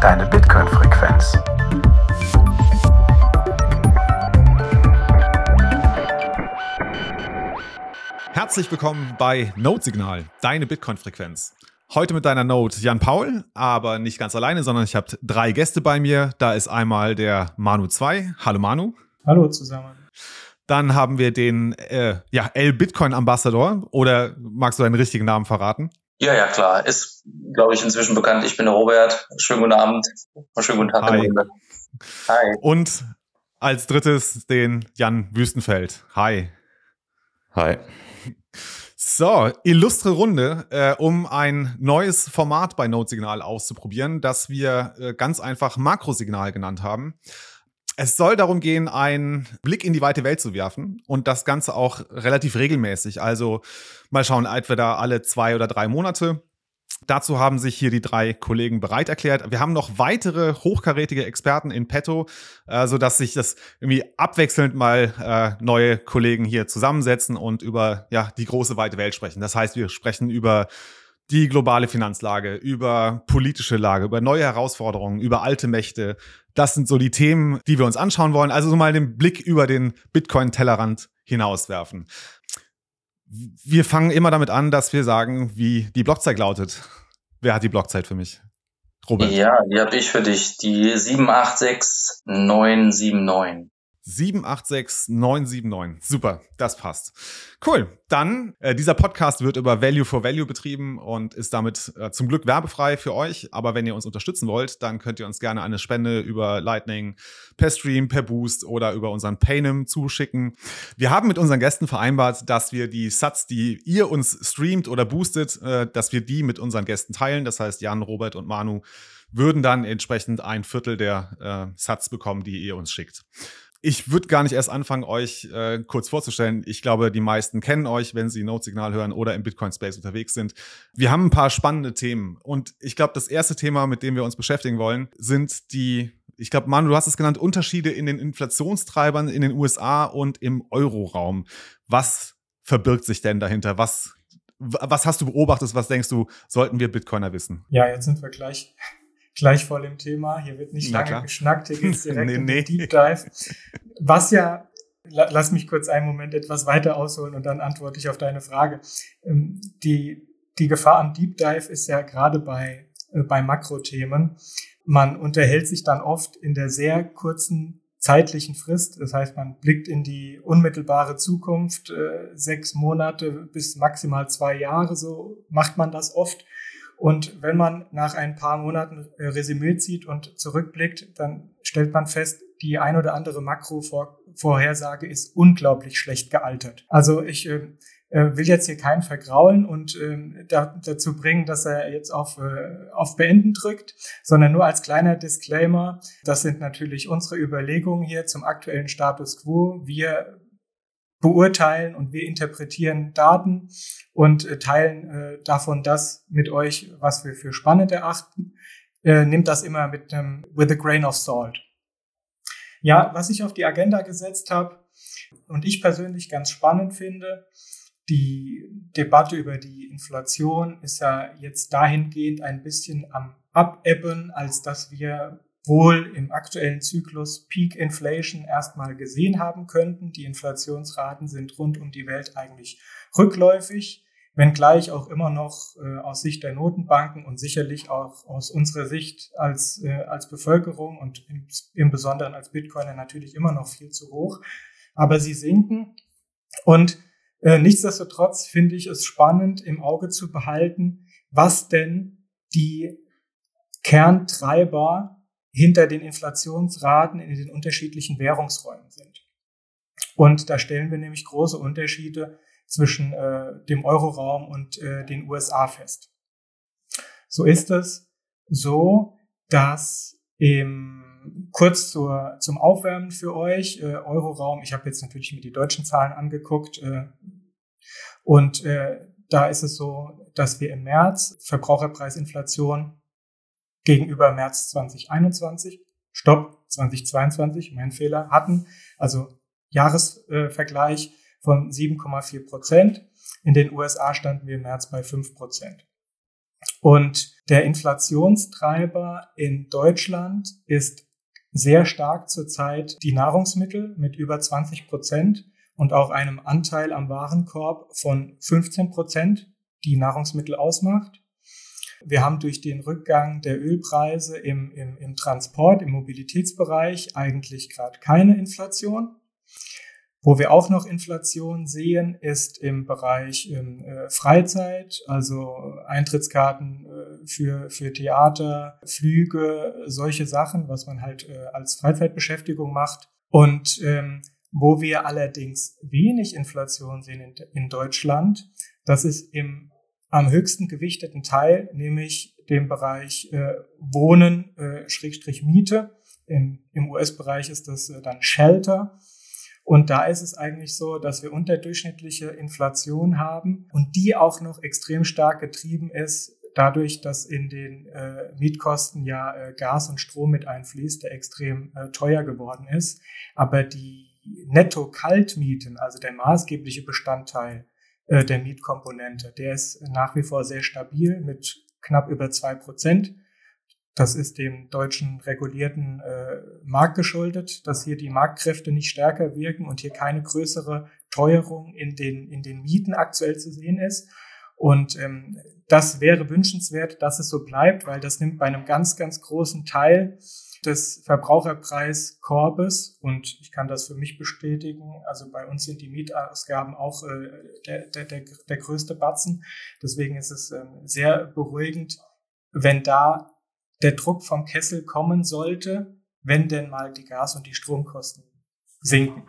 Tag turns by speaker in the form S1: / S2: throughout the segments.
S1: deine Bitcoin-Frequenz.
S2: Herzlich willkommen bei Node Signal, deine Bitcoin-Frequenz. Heute mit deiner Node Jan Paul, aber nicht ganz alleine, sondern ich habe drei Gäste bei mir. Da ist einmal der Manu 2. Hallo Manu.
S3: Hallo zusammen.
S2: Dann haben wir den äh, ja, L-Bitcoin Ambassador. Oder magst du deinen richtigen Namen verraten?
S4: Ja, ja, klar. Ist, glaube ich, inzwischen bekannt. Ich bin der Robert. Schönen guten Abend. Schönen guten Tag.
S2: Hi. Hi. Und als drittes den Jan Wüstenfeld. Hi.
S5: Hi.
S2: So, illustre Runde, äh, um ein neues Format bei Node Signal auszuprobieren, das wir äh, ganz einfach Makrosignal genannt haben. Es soll darum gehen, einen Blick in die weite Welt zu werfen und das Ganze auch relativ regelmäßig. Also mal schauen, entweder alle zwei oder drei Monate. Dazu haben sich hier die drei Kollegen bereit erklärt. Wir haben noch weitere hochkarätige Experten in petto, äh, sodass sich das irgendwie abwechselnd mal äh, neue Kollegen hier zusammensetzen und über ja, die große weite Welt sprechen. Das heißt, wir sprechen über die globale Finanzlage, über politische Lage, über neue Herausforderungen, über alte Mächte. Das sind so die Themen, die wir uns anschauen wollen. Also so mal den Blick über den Bitcoin-Tellerrand hinauswerfen. Wir fangen immer damit an, dass wir sagen, wie die Blockzeit lautet. Wer hat die Blockzeit für mich?
S4: Robert. Ja, die habe ich für dich. Die 786979.
S2: 786979. Super, das passt. Cool. Dann, äh, dieser Podcast wird über Value for Value betrieben und ist damit äh, zum Glück werbefrei für euch. Aber wenn ihr uns unterstützen wollt, dann könnt ihr uns gerne eine Spende über Lightning, per Stream, per Boost oder über unseren Paynim zuschicken. Wir haben mit unseren Gästen vereinbart, dass wir die Sats, die ihr uns streamt oder boostet, äh, dass wir die mit unseren Gästen teilen. Das heißt, Jan, Robert und Manu würden dann entsprechend ein Viertel der äh, Sats bekommen, die ihr uns schickt. Ich würde gar nicht erst anfangen, euch äh, kurz vorzustellen. Ich glaube, die meisten kennen euch, wenn sie Note-Signal hören oder im Bitcoin-Space unterwegs sind. Wir haben ein paar spannende Themen. Und ich glaube, das erste Thema, mit dem wir uns beschäftigen wollen, sind die, ich glaube, Manu, du hast es genannt, Unterschiede in den Inflationstreibern in den USA und im Euroraum. Was verbirgt sich denn dahinter? Was, was hast du beobachtet? Was denkst du, sollten wir Bitcoiner wissen?
S3: Ja, jetzt sind wir gleich gleich voll im Thema. Hier wird nicht lange klar. geschnackt, hier geht es direkt nee, in den nee. Deep Dive. Was ja, lass mich kurz einen Moment etwas weiter ausholen und dann antworte ich auf deine Frage. Ähm, die, die Gefahr am Deep Dive ist ja gerade bei, äh, bei Makrothemen. Man unterhält sich dann oft in der sehr kurzen zeitlichen Frist. Das heißt, man blickt in die unmittelbare Zukunft, äh, sechs Monate bis maximal zwei Jahre, so macht man das oft. Und wenn man nach ein paar Monaten äh, Resümee zieht und zurückblickt, dann stellt man fest, die ein oder andere Makro-Vorhersage ist unglaublich schlecht gealtert. Also ich äh, äh, will jetzt hier keinen vergraulen und äh, da, dazu bringen, dass er jetzt auf, auf Beenden drückt, sondern nur als kleiner Disclaimer, das sind natürlich unsere Überlegungen hier zum aktuellen Status quo. Wir beurteilen und wir interpretieren Daten und äh, teilen äh, davon das mit euch, was wir für spannend erachten. Äh, nimmt das immer mit einem with a grain of salt. Ja, was ich auf die Agenda gesetzt habe und ich persönlich ganz spannend finde, die Debatte über die Inflation ist ja jetzt dahingehend ein bisschen am Abebben, als dass wir wohl im aktuellen Zyklus Peak Inflation erstmal gesehen haben könnten. Die Inflationsraten sind rund um die Welt eigentlich rückläufig, wenngleich auch immer noch äh, aus Sicht der Notenbanken und sicherlich auch aus unserer Sicht als, äh, als Bevölkerung und im, im Besonderen als Bitcoiner natürlich immer noch viel zu hoch. Aber sie sinken und äh, nichtsdestotrotz finde ich es spannend im Auge zu behalten, was denn die Kerntreiber hinter den Inflationsraten in den unterschiedlichen Währungsräumen sind. Und da stellen wir nämlich große Unterschiede zwischen äh, dem Euroraum und äh, den USA fest. So ist es so, dass im, kurz zur, zum Aufwärmen für euch, äh, Euroraum, ich habe jetzt natürlich mir die deutschen Zahlen angeguckt, äh, und äh, da ist es so, dass wir im März Verbraucherpreisinflation gegenüber März 2021, Stopp 2022, mein Fehler, hatten, also Jahresvergleich von 7,4 Prozent. In den USA standen wir im März bei 5 Prozent. Und der Inflationstreiber in Deutschland ist sehr stark zurzeit die Nahrungsmittel mit über 20 Prozent und auch einem Anteil am Warenkorb von 15 Prozent, die Nahrungsmittel ausmacht. Wir haben durch den Rückgang der Ölpreise im, im, im Transport, im Mobilitätsbereich eigentlich gerade keine Inflation. Wo wir auch noch Inflation sehen, ist im Bereich ähm, äh, Freizeit, also Eintrittskarten äh, für, für Theater, Flüge, solche Sachen, was man halt äh, als Freizeitbeschäftigung macht. Und ähm, wo wir allerdings wenig Inflation sehen in, in Deutschland, das ist im am höchsten gewichteten Teil, nämlich dem Bereich äh, Wohnen, äh, Schrägstrich Miete. Im, im US-Bereich ist das äh, dann Shelter. Und da ist es eigentlich so, dass wir unterdurchschnittliche Inflation haben und die auch noch extrem stark getrieben ist dadurch, dass in den äh, Mietkosten ja äh, Gas und Strom mit einfließt, der extrem äh, teuer geworden ist. Aber die Netto-Kaltmieten, also der maßgebliche Bestandteil äh, der Mietkomponente, der ist nach wie vor sehr stabil mit knapp über zwei Prozent. Das ist dem deutschen regulierten äh, Markt geschuldet, dass hier die Marktkräfte nicht stärker wirken und hier keine größere Teuerung in den, in den Mieten aktuell zu sehen ist. Und ähm, das wäre wünschenswert, dass es so bleibt, weil das nimmt bei einem ganz, ganz großen Teil des Verbraucherpreiskorbes und ich kann das für mich bestätigen. Also bei uns sind die Mietausgaben auch äh, der, der, der, der größte Batzen. Deswegen ist es äh, sehr beruhigend, wenn da der Druck vom Kessel kommen sollte, wenn denn mal die Gas- und die Stromkosten sinken.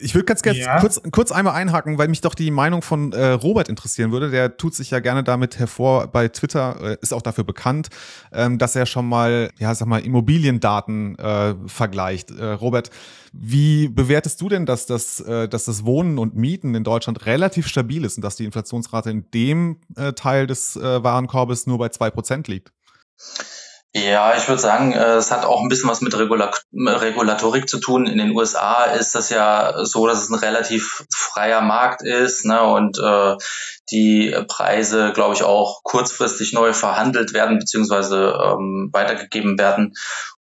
S2: Ich würde ganz gerne ja. kurz, kurz einmal einhaken, weil mich doch die Meinung von äh, Robert interessieren würde. Der tut sich ja gerne damit hervor bei Twitter, äh, ist auch dafür bekannt, ähm, dass er schon mal, ja, sag mal, Immobiliendaten äh, vergleicht. Äh, Robert, wie bewertest du denn, dass das, äh, dass das Wohnen und Mieten in Deutschland relativ stabil ist und dass die Inflationsrate in dem äh, Teil des Warenkorbes nur bei zwei Prozent liegt?
S4: Ja, ich würde sagen, äh, es hat auch ein bisschen was mit Regulatorik zu tun. In den USA ist das ja so, dass es ein relativ freier Markt ist ne, und äh, die Preise, glaube ich, auch kurzfristig neu verhandelt werden beziehungsweise ähm, weitergegeben werden.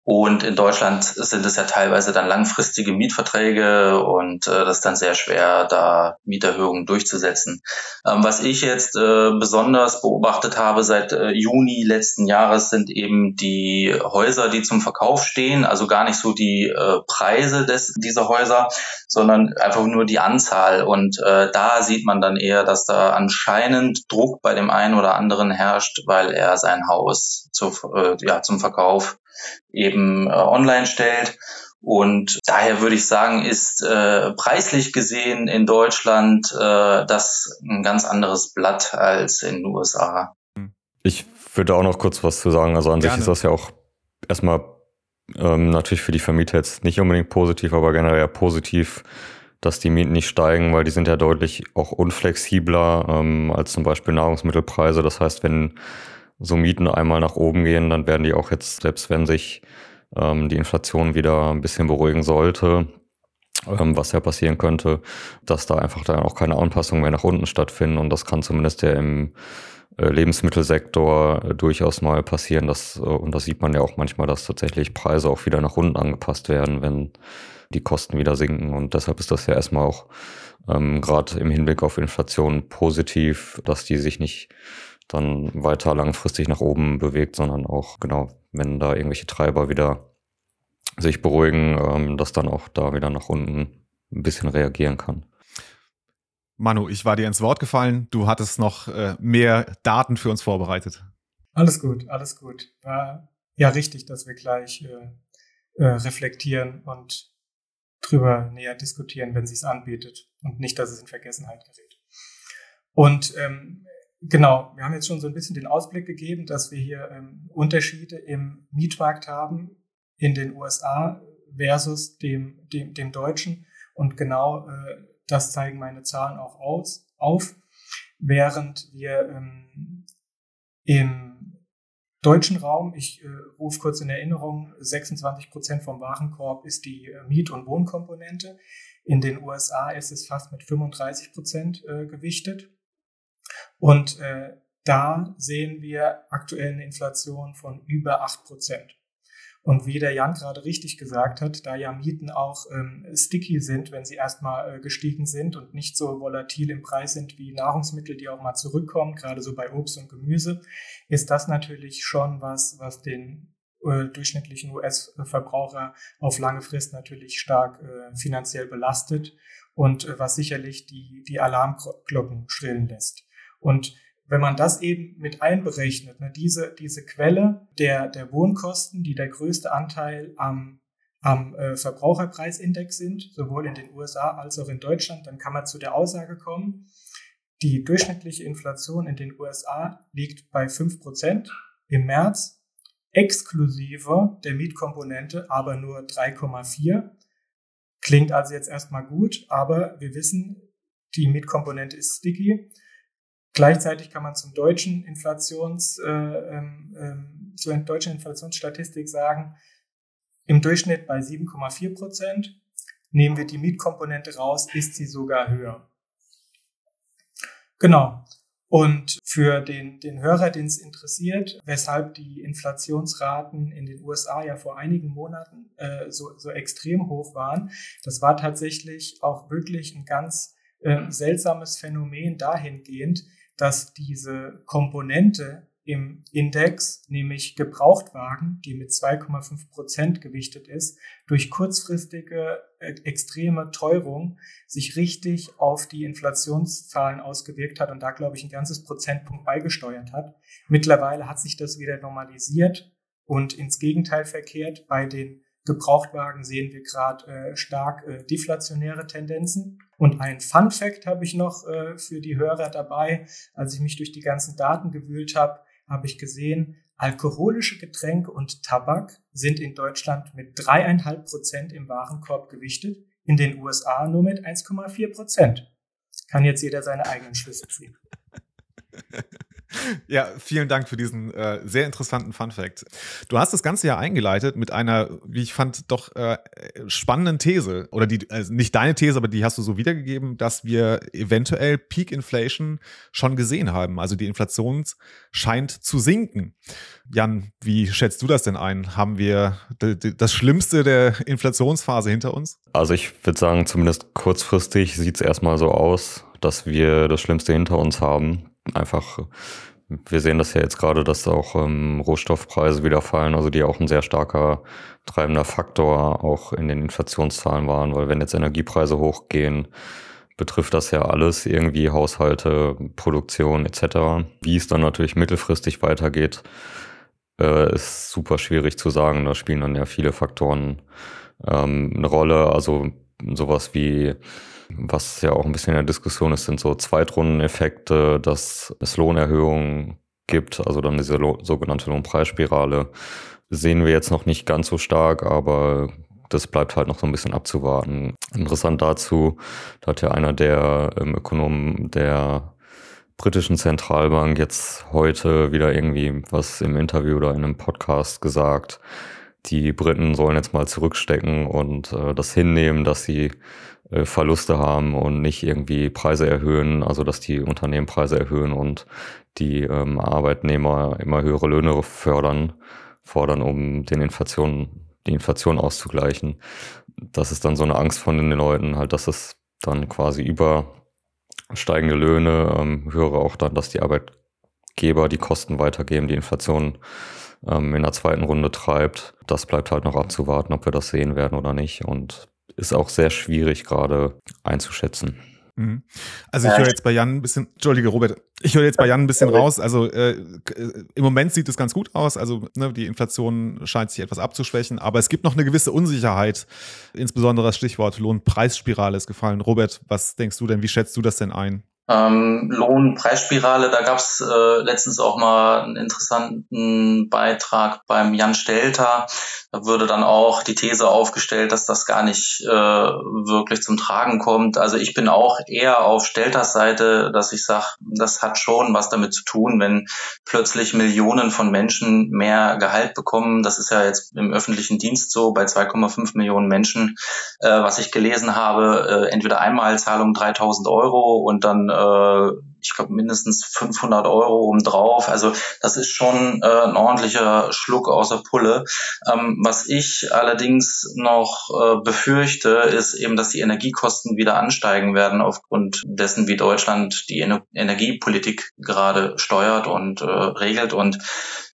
S4: Und in Deutschland sind es ja teilweise dann langfristige Mietverträge und äh, das ist dann sehr schwer, da Mieterhöhungen durchzusetzen. Ähm, was ich jetzt äh, besonders beobachtet habe seit äh, Juni letzten Jahres sind eben die Häuser, die zum Verkauf stehen. Also gar nicht so die äh, Preise des, dieser Häuser, sondern einfach nur die Anzahl. Und äh, da sieht man dann eher, dass da anscheinend Druck bei dem einen oder anderen herrscht, weil er sein Haus zu, äh, ja, zum Verkauf eben äh, online stellt. Und daher würde ich sagen, ist äh, preislich gesehen in Deutschland äh, das ein ganz anderes Blatt als in den USA.
S1: Ich würde auch noch kurz was zu sagen. Also an Gerne. sich ist das ja auch erstmal ähm, natürlich für die Vermieter jetzt nicht unbedingt positiv, aber generell ja positiv, dass die Mieten nicht steigen, weil die sind ja deutlich auch unflexibler ähm, als zum Beispiel Nahrungsmittelpreise. Das heißt, wenn so Mieten einmal nach oben gehen, dann werden die auch jetzt, selbst wenn sich ähm, die Inflation wieder ein bisschen beruhigen sollte, ähm, was ja passieren könnte, dass da einfach dann auch keine Anpassungen mehr nach unten stattfinden. Und das kann zumindest ja im äh, Lebensmittelsektor äh, durchaus mal passieren. Dass, äh, und das sieht man ja auch manchmal, dass tatsächlich Preise auch wieder nach unten angepasst werden, wenn die Kosten wieder sinken. Und deshalb ist das ja erstmal auch ähm, gerade im Hinblick auf Inflation positiv, dass die sich nicht dann weiter langfristig nach oben bewegt, sondern auch, genau, wenn da irgendwelche Treiber wieder sich beruhigen, ähm, dass dann auch da wieder nach unten ein bisschen reagieren kann.
S2: Manu, ich war dir ins Wort gefallen. Du hattest noch äh, mehr Daten für uns vorbereitet.
S3: Alles gut, alles gut. War ja richtig, dass wir gleich äh, äh, reflektieren und drüber näher diskutieren, wenn es sich anbietet und nicht, dass es in Vergessenheit gerät. Und ähm, Genau, wir haben jetzt schon so ein bisschen den Ausblick gegeben, dass wir hier ähm, Unterschiede im Mietmarkt haben in den USA versus dem, dem, dem deutschen. Und genau äh, das zeigen meine Zahlen auch aus, auf, während wir ähm, im deutschen Raum, ich äh, rufe kurz in Erinnerung, 26 Prozent vom Warenkorb ist die äh, Miet- und Wohnkomponente. In den USA ist es fast mit 35 Prozent äh, gewichtet. Und äh, da sehen wir aktuell eine Inflation von über acht Prozent. Und wie der Jan gerade richtig gesagt hat, da ja Mieten auch ähm, sticky sind, wenn sie erstmal äh, gestiegen sind und nicht so volatil im Preis sind wie Nahrungsmittel, die auch mal zurückkommen, gerade so bei Obst und Gemüse, ist das natürlich schon was, was den äh, durchschnittlichen US-Verbraucher auf lange Frist natürlich stark äh, finanziell belastet und äh, was sicherlich die, die Alarmglocken schrillen lässt. Und wenn man das eben mit einberechnet, ne, diese, diese Quelle der, der Wohnkosten, die der größte Anteil am, am äh, Verbraucherpreisindex sind, sowohl in den USA als auch in Deutschland, dann kann man zu der Aussage kommen, die durchschnittliche Inflation in den USA liegt bei 5% im März, exklusive der Mietkomponente aber nur 3,4. Klingt also jetzt erstmal gut, aber wir wissen, die Mietkomponente ist sticky. Gleichzeitig kann man zum deutschen Inflations, äh, ähm, ähm zur deutschen Inflationsstatistik sagen, im Durchschnitt bei 7,4 Prozent. Nehmen wir die Mietkomponente raus, ist sie sogar höher. Genau. Und für den, den Hörer, den es interessiert, weshalb die Inflationsraten in den USA ja vor einigen Monaten äh, so, so extrem hoch waren, das war tatsächlich auch wirklich ein ganz äh, seltsames Phänomen dahingehend, dass diese Komponente im Index, nämlich Gebrauchtwagen, die mit 2,5 Prozent gewichtet ist, durch kurzfristige äh, extreme Teuerung sich richtig auf die Inflationszahlen ausgewirkt hat und da, glaube ich, ein ganzes Prozentpunkt beigesteuert hat. Mittlerweile hat sich das wieder normalisiert und ins Gegenteil verkehrt. Bei den Gebrauchtwagen sehen wir gerade äh, stark äh, deflationäre Tendenzen. Und ein Fun Fact habe ich noch äh, für die Hörer dabei. Als ich mich durch die ganzen Daten gewühlt habe, habe ich gesehen, alkoholische Getränke und Tabak sind in Deutschland mit dreieinhalb Prozent im Warenkorb gewichtet, in den USA nur mit 1,4 Prozent. Kann jetzt jeder seine eigenen Schlüsse ziehen.
S2: Ja, vielen Dank für diesen äh, sehr interessanten Fun Fact. Du hast das Ganze ja eingeleitet mit einer, wie ich fand, doch äh, spannenden These. Oder die, also nicht deine These, aber die hast du so wiedergegeben, dass wir eventuell Peak Inflation schon gesehen haben. Also die Inflation scheint zu sinken. Jan, wie schätzt du das denn ein? Haben wir das Schlimmste der Inflationsphase hinter uns?
S1: Also ich würde sagen, zumindest kurzfristig sieht es erstmal so aus, dass wir das Schlimmste hinter uns haben einfach, wir sehen das ja jetzt gerade, dass auch ähm, Rohstoffpreise wieder fallen, also die auch ein sehr starker treibender Faktor auch in den Inflationszahlen waren, weil wenn jetzt Energiepreise hochgehen, betrifft das ja alles irgendwie Haushalte, Produktion etc. Wie es dann natürlich mittelfristig weitergeht, äh, ist super schwierig zu sagen. Da spielen dann ja viele Faktoren ähm, eine Rolle. Also sowas wie was ja auch ein bisschen in der Diskussion ist, sind so Zweitrundeneffekte, dass es Lohnerhöhungen gibt, also dann diese Lo sogenannte Lohnpreisspirale. Sehen wir jetzt noch nicht ganz so stark, aber das bleibt halt noch so ein bisschen abzuwarten. Interessant dazu, da hat ja einer der ähm, Ökonomen der britischen Zentralbank jetzt heute wieder irgendwie was im Interview oder in einem Podcast gesagt. Die Briten sollen jetzt mal zurückstecken und äh, das hinnehmen, dass sie Verluste haben und nicht irgendwie Preise erhöhen, also dass die Unternehmen Preise erhöhen und die ähm, Arbeitnehmer immer höhere Löhne fördern, fordern, um den Inflation, die Inflation auszugleichen. Das ist dann so eine Angst von den Leuten, halt, dass es dann quasi über steigende Löhne, ähm, höre auch dann, dass die Arbeitgeber die Kosten weitergeben, die Inflation ähm, in der zweiten Runde treibt. Das bleibt halt noch abzuwarten, ob wir das sehen werden oder nicht. Und ist auch sehr schwierig gerade einzuschätzen.
S2: Mhm. Also ich höre jetzt bei Jan ein bisschen, Entschuldige Robert, ich höre jetzt bei Jan ein bisschen raus. Also äh, im Moment sieht es ganz gut aus. Also ne, die Inflation scheint sich etwas abzuschwächen, aber es gibt noch eine gewisse Unsicherheit. Insbesondere das Stichwort Lohnpreisspirale ist gefallen. Robert, was denkst du denn? Wie schätzt du das denn ein?
S4: Ähm, Lohnpreisspirale, da gab es äh, letztens auch mal einen interessanten Beitrag beim Jan Stelter. Da würde dann auch die These aufgestellt, dass das gar nicht äh, wirklich zum Tragen kommt. Also ich bin auch eher auf Stelters Seite, dass ich sage, das hat schon was damit zu tun, wenn plötzlich Millionen von Menschen mehr Gehalt bekommen. Das ist ja jetzt im öffentlichen Dienst so bei 2,5 Millionen Menschen, äh, was ich gelesen habe, äh, entweder Einmalzahlung 3000 Euro und dann äh, ich glaube, mindestens 500 Euro obendrauf. Also das ist schon äh, ein ordentlicher Schluck außer Pulle. Ähm, was ich allerdings noch äh, befürchte, ist eben, dass die Energiekosten wieder ansteigen werden aufgrund dessen, wie Deutschland die Ener Energiepolitik gerade steuert und äh, regelt. Und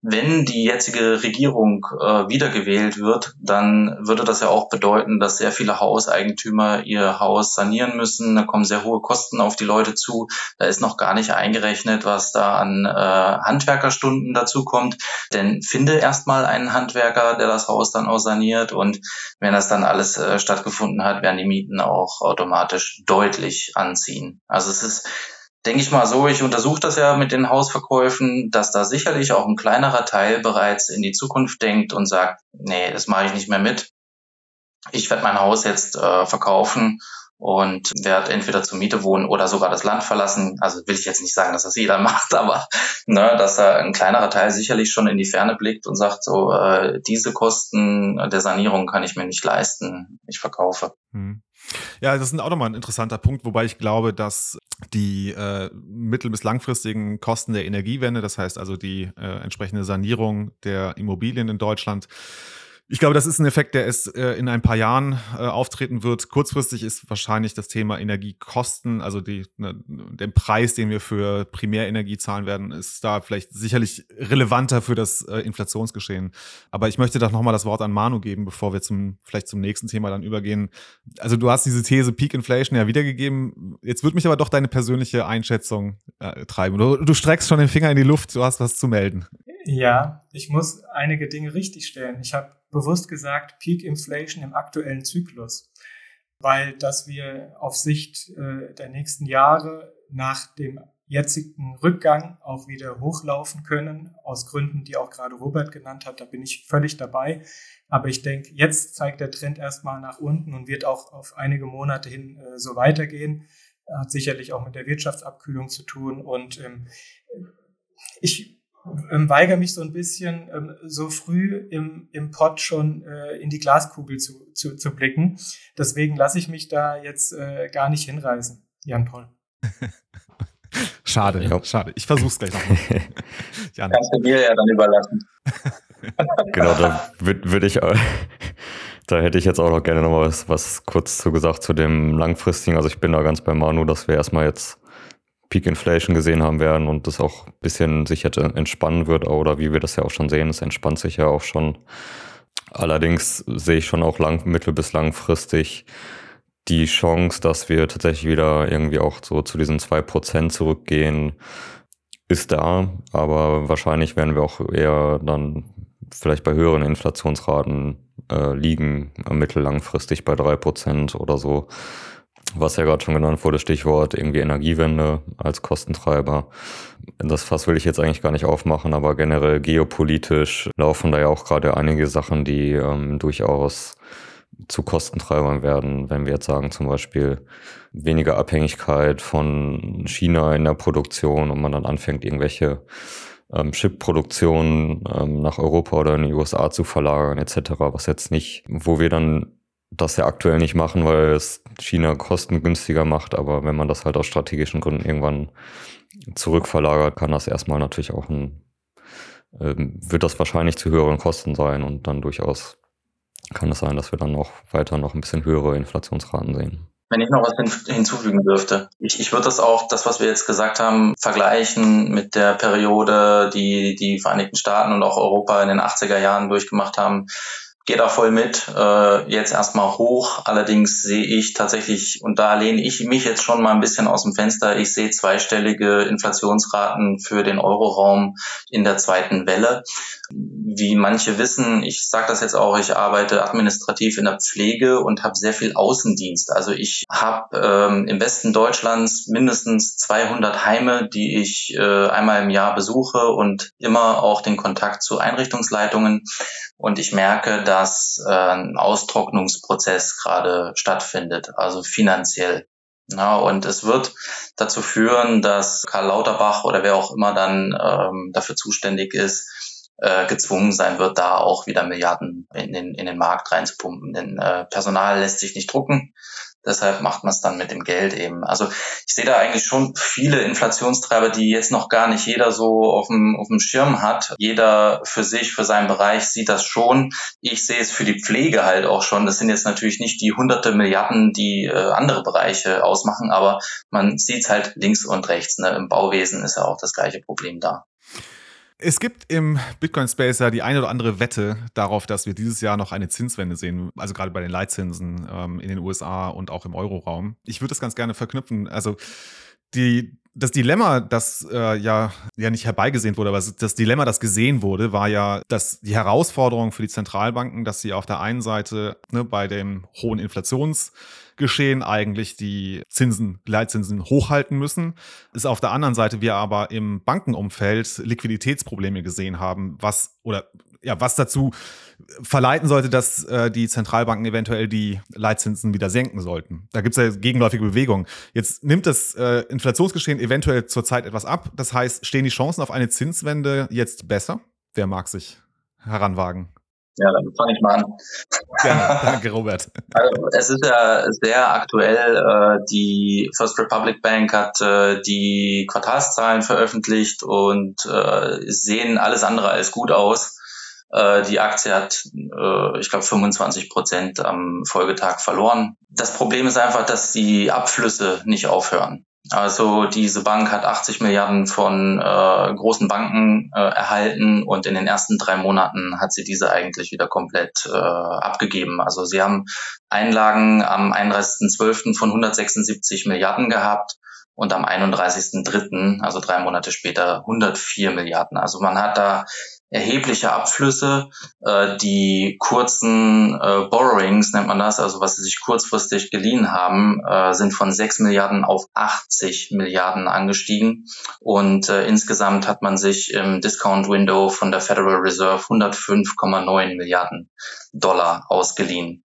S4: wenn die jetzige Regierung äh, wiedergewählt wird, dann würde das ja auch bedeuten, dass sehr viele Hauseigentümer ihr Haus sanieren müssen. Da kommen sehr hohe Kosten auf die Leute zu. Da ist noch gar nicht eingerechnet, was da an äh, Handwerkerstunden dazu kommt. Denn finde erstmal einen Handwerker, der das Haus dann auch saniert. Und wenn das dann alles äh, stattgefunden hat, werden die Mieten auch automatisch deutlich anziehen. Also es ist denke ich mal so, ich untersuche das ja mit den Hausverkäufen, dass da sicherlich auch ein kleinerer Teil bereits in die Zukunft denkt und sagt, nee, das mache ich nicht mehr mit. Ich werde mein Haus jetzt äh, verkaufen und werde entweder zur Miete wohnen oder sogar das Land verlassen. Also will ich jetzt nicht sagen, dass das jeder macht, aber ne, dass da ein kleinerer Teil sicherlich schon in die Ferne blickt und sagt, so äh, diese Kosten der Sanierung kann ich mir nicht leisten, ich verkaufe. Hm.
S2: Ja, das ist auch nochmal ein interessanter Punkt, wobei ich glaube, dass die äh, mittel- bis langfristigen Kosten der Energiewende, das heißt also die äh, entsprechende Sanierung der Immobilien in Deutschland, ich glaube, das ist ein Effekt, der es äh, in ein paar Jahren äh, auftreten wird. Kurzfristig ist wahrscheinlich das Thema Energiekosten, also die, ne, der Preis, den wir für Primärenergie zahlen werden, ist da vielleicht sicherlich relevanter für das äh, Inflationsgeschehen. Aber ich möchte doch nochmal das Wort an Manu geben, bevor wir zum vielleicht zum nächsten Thema dann übergehen. Also du hast diese These Peak Inflation ja wiedergegeben. Jetzt würde mich aber doch deine persönliche Einschätzung äh, treiben. Du, du streckst schon den Finger in die Luft, du hast was zu melden.
S3: Ja, ich muss einige Dinge richtigstellen. Ich habe bewusst gesagt Peak Inflation im aktuellen Zyklus, weil dass wir auf Sicht äh, der nächsten Jahre nach dem jetzigen Rückgang auch wieder hochlaufen können, aus Gründen, die auch gerade Robert genannt hat, da bin ich völlig dabei. Aber ich denke, jetzt zeigt der Trend erstmal nach unten und wird auch auf einige Monate hin äh, so weitergehen. Hat sicherlich auch mit der Wirtschaftsabkühlung zu tun. Und ähm, ich ähm, weigere mich so ein bisschen, ähm, so früh im, im Pod schon äh, in die Glaskugel zu, zu, zu blicken. Deswegen lasse ich mich da jetzt äh, gar nicht hinreißen, Jan Paul.
S2: schade, ja. schade. Ich versuche es gleich nochmal.
S4: Jan. Kannst du mir ja dann überlassen.
S1: genau, da würde würd ich, da hätte ich jetzt auch noch gerne noch was, was kurz zu gesagt zu dem langfristigen. Also ich bin da ganz bei Manu, dass wir erstmal jetzt Peak Inflation gesehen haben werden und das auch ein bisschen sich jetzt entspannen wird oder wie wir das ja auch schon sehen, es entspannt sich ja auch schon. Allerdings sehe ich schon auch lang, mittel- bis langfristig die Chance, dass wir tatsächlich wieder irgendwie auch so zu diesen zwei Prozent zurückgehen, ist da, aber wahrscheinlich werden wir auch eher dann vielleicht bei höheren Inflationsraten äh, liegen, mittel-langfristig bei drei Prozent oder so was ja gerade schon genannt wurde, Stichwort irgendwie Energiewende als Kostentreiber. Das Fass will ich jetzt eigentlich gar nicht aufmachen, aber generell geopolitisch laufen da ja auch gerade einige Sachen, die ähm, durchaus zu Kostentreibern werden, wenn wir jetzt sagen zum Beispiel weniger Abhängigkeit von China in der Produktion und man dann anfängt, irgendwelche ähm, Chip-Produktionen ähm, nach Europa oder in die USA zu verlagern etc., was jetzt nicht, wo wir dann das ja aktuell nicht machen, weil es China kostengünstiger macht. Aber wenn man das halt aus strategischen Gründen irgendwann zurückverlagert, kann das erstmal natürlich auch ein, ähm, wird das wahrscheinlich zu höheren Kosten sein und dann durchaus kann es sein, dass wir dann noch weiter noch ein bisschen höhere Inflationsraten sehen.
S4: Wenn ich noch was hinzufügen dürfte. Ich, ich würde das auch, das, was wir jetzt gesagt haben, vergleichen mit der Periode, die die Vereinigten Staaten und auch Europa in den 80er Jahren durchgemacht haben gehe da voll mit. Äh, jetzt erstmal hoch. Allerdings sehe ich tatsächlich, und da lehne ich mich jetzt schon mal ein bisschen aus dem Fenster, ich sehe zweistellige Inflationsraten für den Euroraum in der zweiten Welle. Wie manche wissen, ich sage das jetzt auch, ich arbeite administrativ in der Pflege und habe sehr viel Außendienst. Also ich habe ähm, im Westen Deutschlands mindestens 200 Heime, die ich äh, einmal im Jahr besuche und immer auch den Kontakt zu Einrichtungsleitungen. Und ich merke, dass äh, ein Austrocknungsprozess gerade stattfindet, also finanziell. Ja, und es wird dazu führen, dass Karl Lauterbach oder wer auch immer dann ähm, dafür zuständig ist, äh, gezwungen sein wird, da auch wieder Milliarden in den, in den Markt reinzupumpen. Denn äh, Personal lässt sich nicht drucken. Deshalb macht man es dann mit dem Geld eben. Also ich sehe da eigentlich schon viele Inflationstreiber, die jetzt noch gar nicht jeder so auf dem, auf dem Schirm hat. Jeder für sich, für seinen Bereich sieht das schon. Ich sehe es für die Pflege halt auch schon. Das sind jetzt natürlich nicht die hunderte Milliarden, die äh, andere Bereiche ausmachen, aber man sieht es halt links und rechts. Ne? Im Bauwesen ist ja auch das gleiche Problem da.
S2: Es gibt im Bitcoin-Space ja die eine oder andere Wette darauf, dass wir dieses Jahr noch eine Zinswende sehen, also gerade bei den Leitzinsen ähm, in den USA und auch im Euroraum. Ich würde das ganz gerne verknüpfen. Also die, das Dilemma, das äh, ja, ja nicht herbeigesehen wurde, aber das Dilemma, das gesehen wurde, war ja, dass die Herausforderung für die Zentralbanken, dass sie auf der einen Seite ne, bei dem hohen Inflationsgeschehen eigentlich die Zinsen, Leitzinsen hochhalten müssen, ist auf der anderen Seite wir aber im Bankenumfeld Liquiditätsprobleme gesehen haben, was oder ja, was dazu verleiten sollte, dass äh, die Zentralbanken eventuell die Leitzinsen wieder senken sollten. Da gibt es ja gegenläufige Bewegungen. Jetzt nimmt das äh, Inflationsgeschehen eventuell zurzeit etwas ab. Das heißt, stehen die Chancen auf eine Zinswende jetzt besser? Wer mag sich heranwagen?
S4: Ja, dann fange ich mal an.
S2: Ja, danke, Robert.
S4: Also, es ist ja sehr aktuell. Äh, die First Republic Bank hat äh, die Quartalszahlen veröffentlicht und äh, sehen alles andere als gut aus. Die Aktie hat, ich glaube, 25 Prozent am Folgetag verloren. Das Problem ist einfach, dass die Abflüsse nicht aufhören. Also diese Bank hat 80 Milliarden von äh, großen Banken äh, erhalten und in den ersten drei Monaten hat sie diese eigentlich wieder komplett äh, abgegeben. Also sie haben Einlagen am 31.12. von 176 Milliarden gehabt und am 31.03., also drei Monate später, 104 Milliarden. Also man hat da erhebliche Abflüsse. Äh, die kurzen äh, Borrowings nennt man das, also was sie sich kurzfristig geliehen haben, äh, sind von 6 Milliarden auf 80 Milliarden angestiegen. Und äh, insgesamt hat man sich im Discount Window von der Federal Reserve 105,9 Milliarden Dollar ausgeliehen.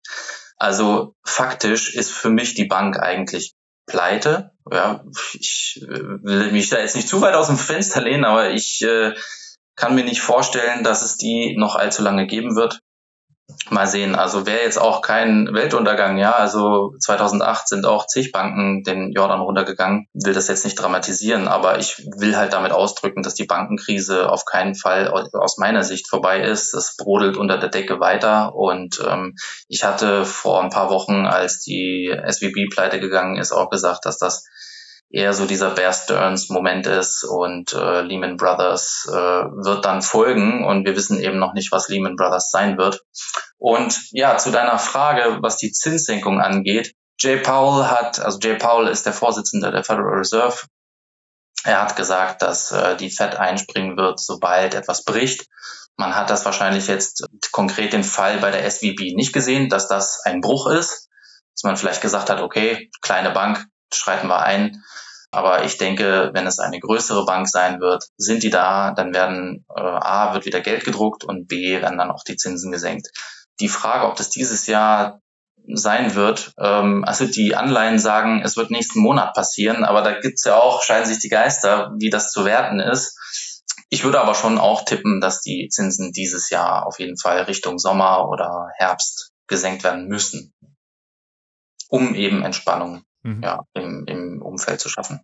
S4: Also faktisch ist für mich die Bank eigentlich pleite. Ja, ich äh, will mich da jetzt nicht zu weit aus dem Fenster lehnen, aber ich äh, kann mir nicht vorstellen, dass es die noch allzu lange geben wird. Mal sehen. Also wäre jetzt auch kein Weltuntergang, ja. Also 2008 sind auch zig Banken den Jordan runtergegangen. Will das jetzt nicht dramatisieren, aber ich will halt damit ausdrücken, dass die Bankenkrise auf keinen Fall aus meiner Sicht vorbei ist. Das brodelt unter der Decke weiter. Und ähm, ich hatte vor ein paar Wochen, als die SVB pleite gegangen ist, auch gesagt, dass das eher so dieser Bear Stearns Moment ist und äh, Lehman Brothers äh, wird dann folgen und wir wissen eben noch nicht, was Lehman Brothers sein wird. Und ja, zu deiner Frage, was die Zinssenkung angeht, Jay Powell hat, also Jay Powell ist der Vorsitzende der Federal Reserve. Er hat gesagt, dass äh, die Fed einspringen wird, sobald etwas bricht. Man hat das wahrscheinlich jetzt konkret den Fall bei der SVB nicht gesehen, dass das ein Bruch ist, dass man vielleicht gesagt hat, okay, kleine Bank, schreiten wir ein. Aber ich denke, wenn es eine größere Bank sein wird, sind die da, dann werden äh, A, wird wieder Geld gedruckt und B, werden dann auch die Zinsen gesenkt. Die Frage, ob das dieses Jahr sein wird, ähm, also die Anleihen sagen, es wird nächsten Monat passieren, aber da gibt's ja auch, scheiden sich die Geister, wie das zu werten ist. Ich würde aber schon auch tippen, dass die Zinsen dieses Jahr auf jeden Fall Richtung Sommer oder Herbst gesenkt werden müssen, um eben Entspannung mhm. ja, im, im Umfeld zu schaffen.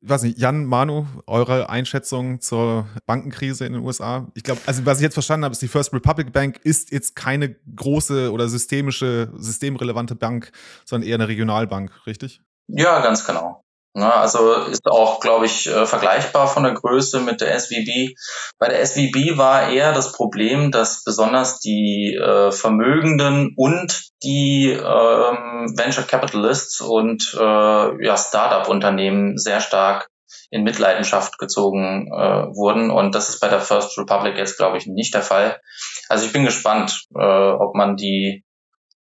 S2: Ich weiß nicht, Jan, Manu, eure Einschätzung zur Bankenkrise in den USA? Ich glaube, also was ich jetzt verstanden habe, ist, die First Republic Bank ist jetzt keine große oder systemische, systemrelevante Bank, sondern eher eine Regionalbank, richtig?
S4: Ja, ganz genau. Ne, also ist auch, glaube ich, äh, vergleichbar von der Größe mit der SVB. Bei der SVB war eher das Problem, dass besonders die äh, Vermögenden und die ähm, Venture Capitalists und äh, ja, Startup-Unternehmen sehr stark in Mitleidenschaft gezogen äh, wurden. Und das ist bei der First Republic jetzt, glaube ich, nicht der Fall. Also ich bin gespannt, äh, ob man die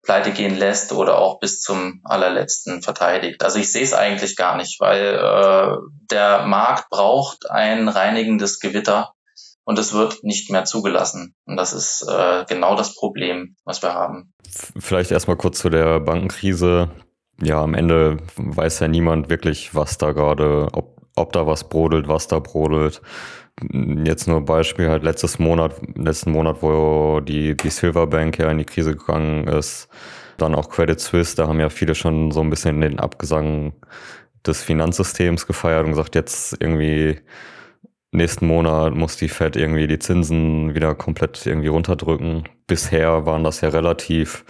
S4: pleite gehen lässt oder auch bis zum allerletzten verteidigt. Also ich sehe es eigentlich gar nicht, weil äh, der Markt braucht ein reinigendes Gewitter und es wird nicht mehr zugelassen. Und das ist äh, genau das Problem, was wir haben.
S1: Vielleicht erstmal kurz zu der Bankenkrise. Ja, am Ende weiß ja niemand wirklich, was da gerade, ob ob da was brodelt, was da brodelt. Jetzt nur Beispiel halt letztes Monat, letzten Monat, wo die, die Silverbank ja in die Krise gegangen ist, dann auch Credit Suisse, da haben ja viele schon so ein bisschen den Abgesang des Finanzsystems gefeiert und gesagt, jetzt irgendwie nächsten Monat muss die Fed irgendwie die Zinsen wieder komplett irgendwie runterdrücken. Bisher waren das ja relativ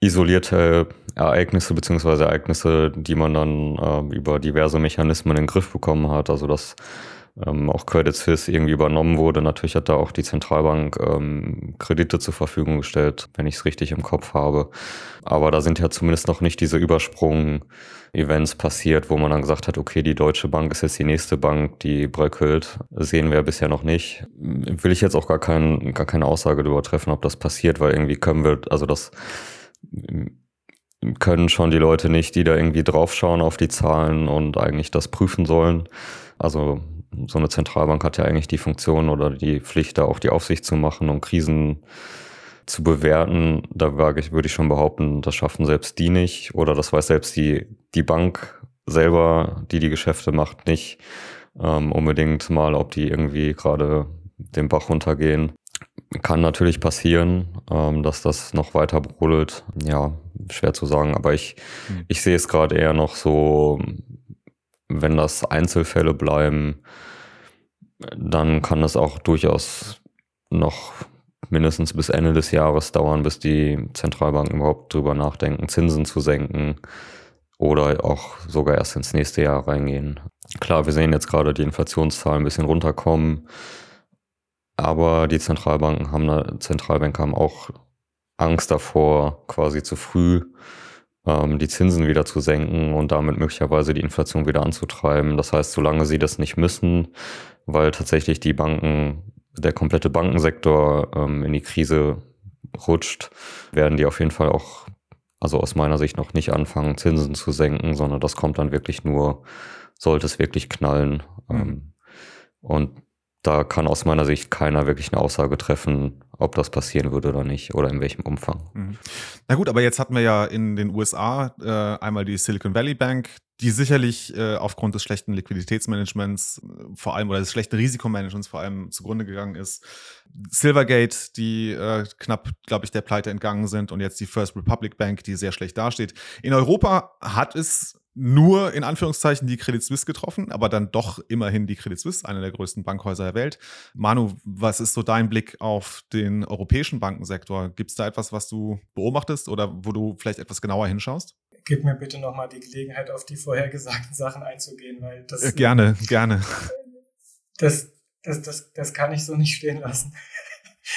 S1: isolierte Ereignisse beziehungsweise Ereignisse, die man dann äh, über diverse Mechanismen in den Griff bekommen hat. Also dass ähm, auch Credit Suisse irgendwie übernommen wurde. Natürlich hat da auch die Zentralbank ähm, Kredite zur Verfügung gestellt, wenn ich es richtig im Kopf habe. Aber da sind ja zumindest noch nicht diese Übersprung-Events passiert, wo man dann gesagt hat, okay, die Deutsche Bank ist jetzt die nächste Bank, die bröckelt. Sehen wir bisher noch nicht. Will ich jetzt auch gar, kein, gar keine Aussage darüber treffen, ob das passiert, weil irgendwie können wir, also das können schon die Leute nicht, die da irgendwie draufschauen auf die Zahlen und eigentlich das prüfen sollen. Also so eine Zentralbank hat ja eigentlich die Funktion oder die Pflicht, da auch die Aufsicht zu machen und Krisen zu bewerten. Da würde ich schon behaupten, das schaffen selbst die nicht oder das weiß selbst die, die Bank selber, die die Geschäfte macht, nicht ähm, unbedingt mal, ob die irgendwie gerade den Bach runtergehen. Kann natürlich passieren, ähm, dass das noch weiter brodelt. Ja, schwer zu sagen, aber ich, mhm. ich sehe es gerade eher noch so, wenn das Einzelfälle bleiben, dann kann es auch durchaus noch mindestens bis Ende des Jahres dauern, bis die Zentralbanken überhaupt drüber nachdenken, Zinsen zu senken oder auch sogar erst ins nächste Jahr reingehen. Klar, wir sehen jetzt gerade die Inflationszahlen ein bisschen runterkommen, aber die Zentralbanken haben, Zentralbanker haben auch Angst davor, quasi zu früh ähm, die Zinsen wieder zu senken und damit möglicherweise die Inflation wieder anzutreiben. Das heißt, solange sie das nicht müssen, weil tatsächlich die Banken, der komplette Bankensektor ähm, in die Krise rutscht, werden die auf jeden Fall auch, also aus meiner Sicht noch nicht anfangen, Zinsen zu senken, sondern das kommt dann wirklich nur, sollte es wirklich knallen. Mhm. Ähm, und da kann aus meiner Sicht keiner wirklich eine Aussage treffen, ob das passieren würde oder nicht oder in welchem Umfang. Mhm.
S2: Na gut, aber jetzt hatten wir ja in den USA äh, einmal die Silicon Valley Bank, die sicherlich äh, aufgrund des schlechten Liquiditätsmanagements äh, vor allem oder des schlechten Risikomanagements vor allem zugrunde gegangen ist. Silvergate, die äh, knapp, glaube ich, der Pleite entgangen sind und jetzt die First Republic Bank, die sehr schlecht dasteht. In Europa hat es nur in Anführungszeichen die Credit Suisse getroffen, aber dann doch immerhin die Credit Suisse, eine der größten Bankhäuser der Welt. Manu, was ist so dein Blick auf den europäischen Bankensektor? Gibt es da etwas, was du beobachtest oder wo du vielleicht etwas genauer hinschaust?
S3: Gib mir bitte nochmal die Gelegenheit, auf die vorhergesagten Sachen einzugehen, weil das. Äh,
S2: gerne, gerne.
S3: Das, das, das, das kann ich so nicht stehen lassen.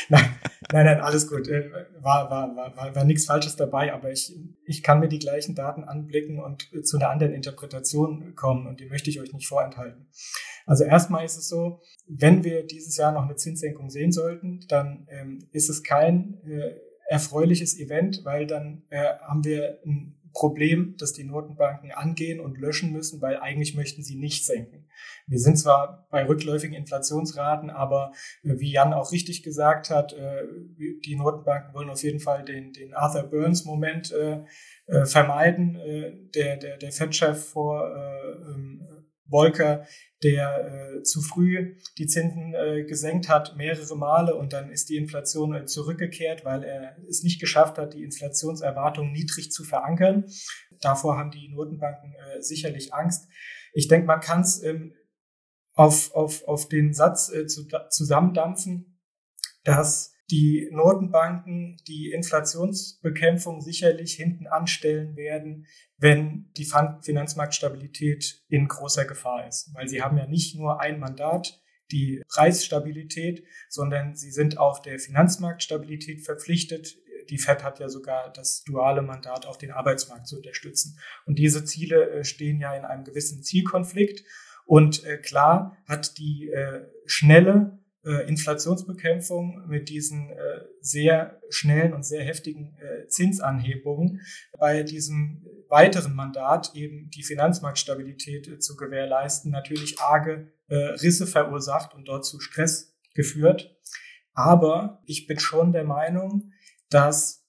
S3: Nein, nein, nein, alles gut. Äh, war, war, war, war, war nichts Falsches dabei, aber ich, ich kann mir die gleichen Daten anblicken und zu einer anderen Interpretation kommen und die möchte ich euch nicht vorenthalten. Also erstmal ist es so, wenn wir dieses Jahr noch eine Zinssenkung sehen sollten, dann ähm, ist es kein äh, erfreuliches Event, weil dann äh, haben wir ein Problem, das die Notenbanken angehen und löschen müssen, weil eigentlich möchten sie nicht senken. Wir sind zwar bei rückläufigen Inflationsraten, aber äh, wie Jan auch richtig gesagt hat, äh, die Notenbanken wollen auf jeden Fall den, den Arthur Burns-Moment äh, vermeiden. Der, der, der Fed-Chef vor ähm, Volker, der äh, zu früh die Zinsen äh, gesenkt hat, mehrere Male und dann ist die Inflation äh, zurückgekehrt, weil er es nicht geschafft hat, die Inflationserwartung niedrig zu verankern. Davor haben die Notenbanken äh, sicherlich Angst. Ich denke, man kann es ähm, auf, auf, auf den Satz äh, zu, zusammendampfen, dass die Notenbanken die Inflationsbekämpfung sicherlich hinten anstellen werden, wenn die Finanzmarktstabilität in großer Gefahr ist. Weil sie haben ja nicht nur ein Mandat, die Preisstabilität, sondern sie sind auch der Finanzmarktstabilität verpflichtet. Die Fed hat ja sogar das duale Mandat, auch den Arbeitsmarkt zu unterstützen. Und diese Ziele äh, stehen ja in einem gewissen Zielkonflikt. Und äh, klar hat die äh, schnelle äh, Inflationsbekämpfung mit diesen äh, sehr schnellen und sehr heftigen äh, Zinsanhebungen bei diesem weiteren Mandat eben die Finanzmarktstabilität äh, zu gewährleisten natürlich arge äh, Risse verursacht und dort zu Stress geführt. Aber ich bin schon der Meinung, dass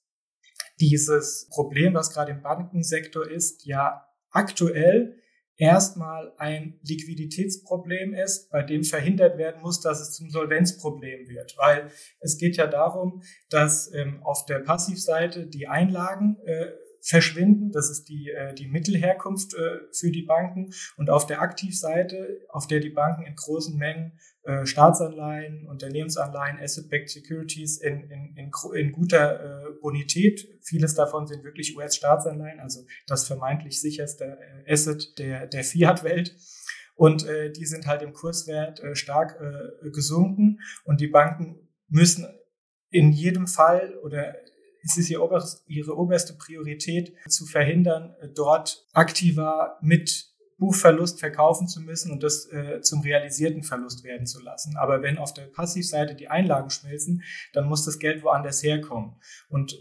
S3: dieses Problem, was gerade im Bankensektor ist, ja aktuell erstmal ein Liquiditätsproblem ist, bei dem verhindert werden muss, dass es zum Solvenzproblem wird. Weil es geht ja darum, dass ähm, auf der Passivseite die Einlagen äh, verschwinden. Das ist die, äh, die Mittelherkunft äh, für die Banken. Und auf der Aktivseite, auf der die Banken in großen Mengen äh, Staatsanleihen, Unternehmensanleihen, Asset-Backed Securities in, in, in, in guter äh, Bonität, vieles davon sind wirklich US-Staatsanleihen, also das vermeintlich sicherste äh, Asset der, der Fiat-Welt. Und äh, die sind halt im Kurswert äh, stark äh, gesunken und die Banken müssen in jedem Fall oder es ist ihr oberes, ihre oberste Priorität zu verhindern, dort aktiver mit Buchverlust verkaufen zu müssen und das äh, zum realisierten Verlust werden zu lassen. Aber wenn auf der Passivseite die Einlagen schmelzen, dann muss das Geld woanders herkommen. Und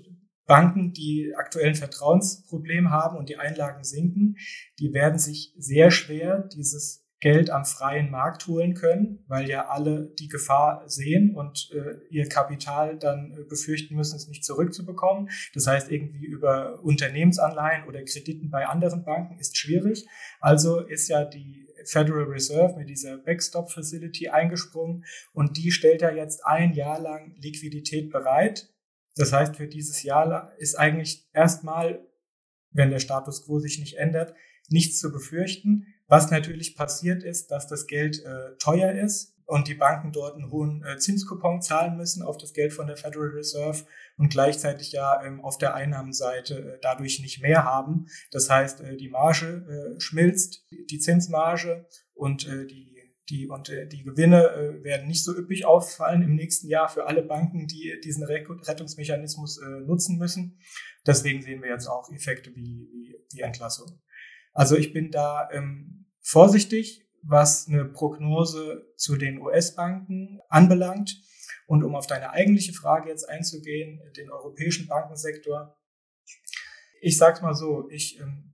S3: Banken, die aktuellen Vertrauensproblem haben und die Einlagen sinken, die werden sich sehr schwer dieses Geld am freien Markt holen können, weil ja alle die Gefahr sehen und äh, ihr Kapital dann äh, befürchten müssen, es nicht zurückzubekommen. Das heißt, irgendwie über Unternehmensanleihen oder Krediten bei anderen Banken ist schwierig. Also ist ja die Federal Reserve mit dieser Backstop Facility eingesprungen und die stellt ja jetzt ein Jahr lang Liquidität bereit. Das heißt, für dieses Jahr ist eigentlich erstmal, wenn der Status quo sich nicht ändert, nichts zu befürchten. Was natürlich passiert ist, dass das Geld äh, teuer ist und die Banken dort einen hohen äh, Zinskupon zahlen müssen auf das Geld von der Federal Reserve und gleichzeitig ja ähm, auf der Einnahmenseite äh, dadurch nicht mehr haben. Das heißt, äh, die Marge äh, schmilzt, die Zinsmarge und äh, die die, und die Gewinne werden nicht so üppig ausfallen im nächsten Jahr für alle Banken, die diesen Rettungsmechanismus nutzen müssen. Deswegen sehen wir jetzt auch Effekte wie, wie die Entlassung. Also ich bin da ähm, vorsichtig, was eine Prognose zu den US-Banken anbelangt. Und um auf deine eigentliche Frage jetzt einzugehen, den europäischen Bankensektor. Ich sag's mal so, ich, ähm,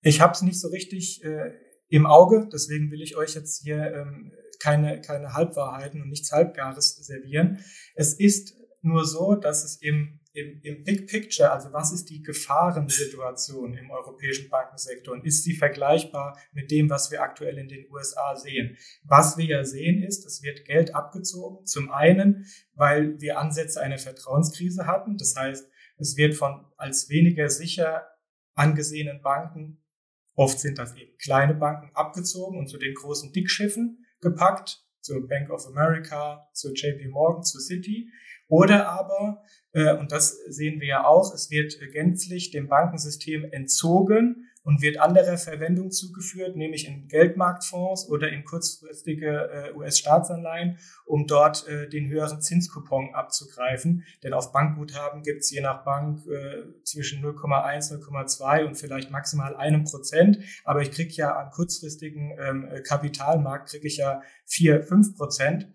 S3: ich habe es nicht so richtig äh, im Auge, deswegen will ich euch jetzt hier ähm, keine, keine Halbwahrheiten und nichts Halbgares servieren. Es ist nur so, dass es im im, im Big Picture, also was ist die Gefahrensituation im europäischen Bankensektor und ist sie vergleichbar mit dem, was wir aktuell in den USA sehen? Was wir ja sehen ist, es wird Geld abgezogen. Zum einen, weil wir Ansätze einer Vertrauenskrise hatten. Das heißt, es wird von als weniger sicher angesehenen Banken, oft sind das eben kleine Banken, abgezogen und zu den großen Dickschiffen gepackt, zur Bank of America, zur JP Morgan, zur City. Oder aber, äh, und das sehen wir ja auch, es wird gänzlich dem Bankensystem entzogen und wird anderer Verwendung zugeführt, nämlich in Geldmarktfonds oder in kurzfristige äh, US-Staatsanleihen, um dort äh, den höheren Zinskupon abzugreifen. Denn auf Bankguthaben gibt es je nach Bank äh, zwischen 0,1, 0,2 und vielleicht maximal einem Prozent. Aber ich kriege ja am kurzfristigen ähm, Kapitalmarkt kriege ich ja 4, 5 Prozent.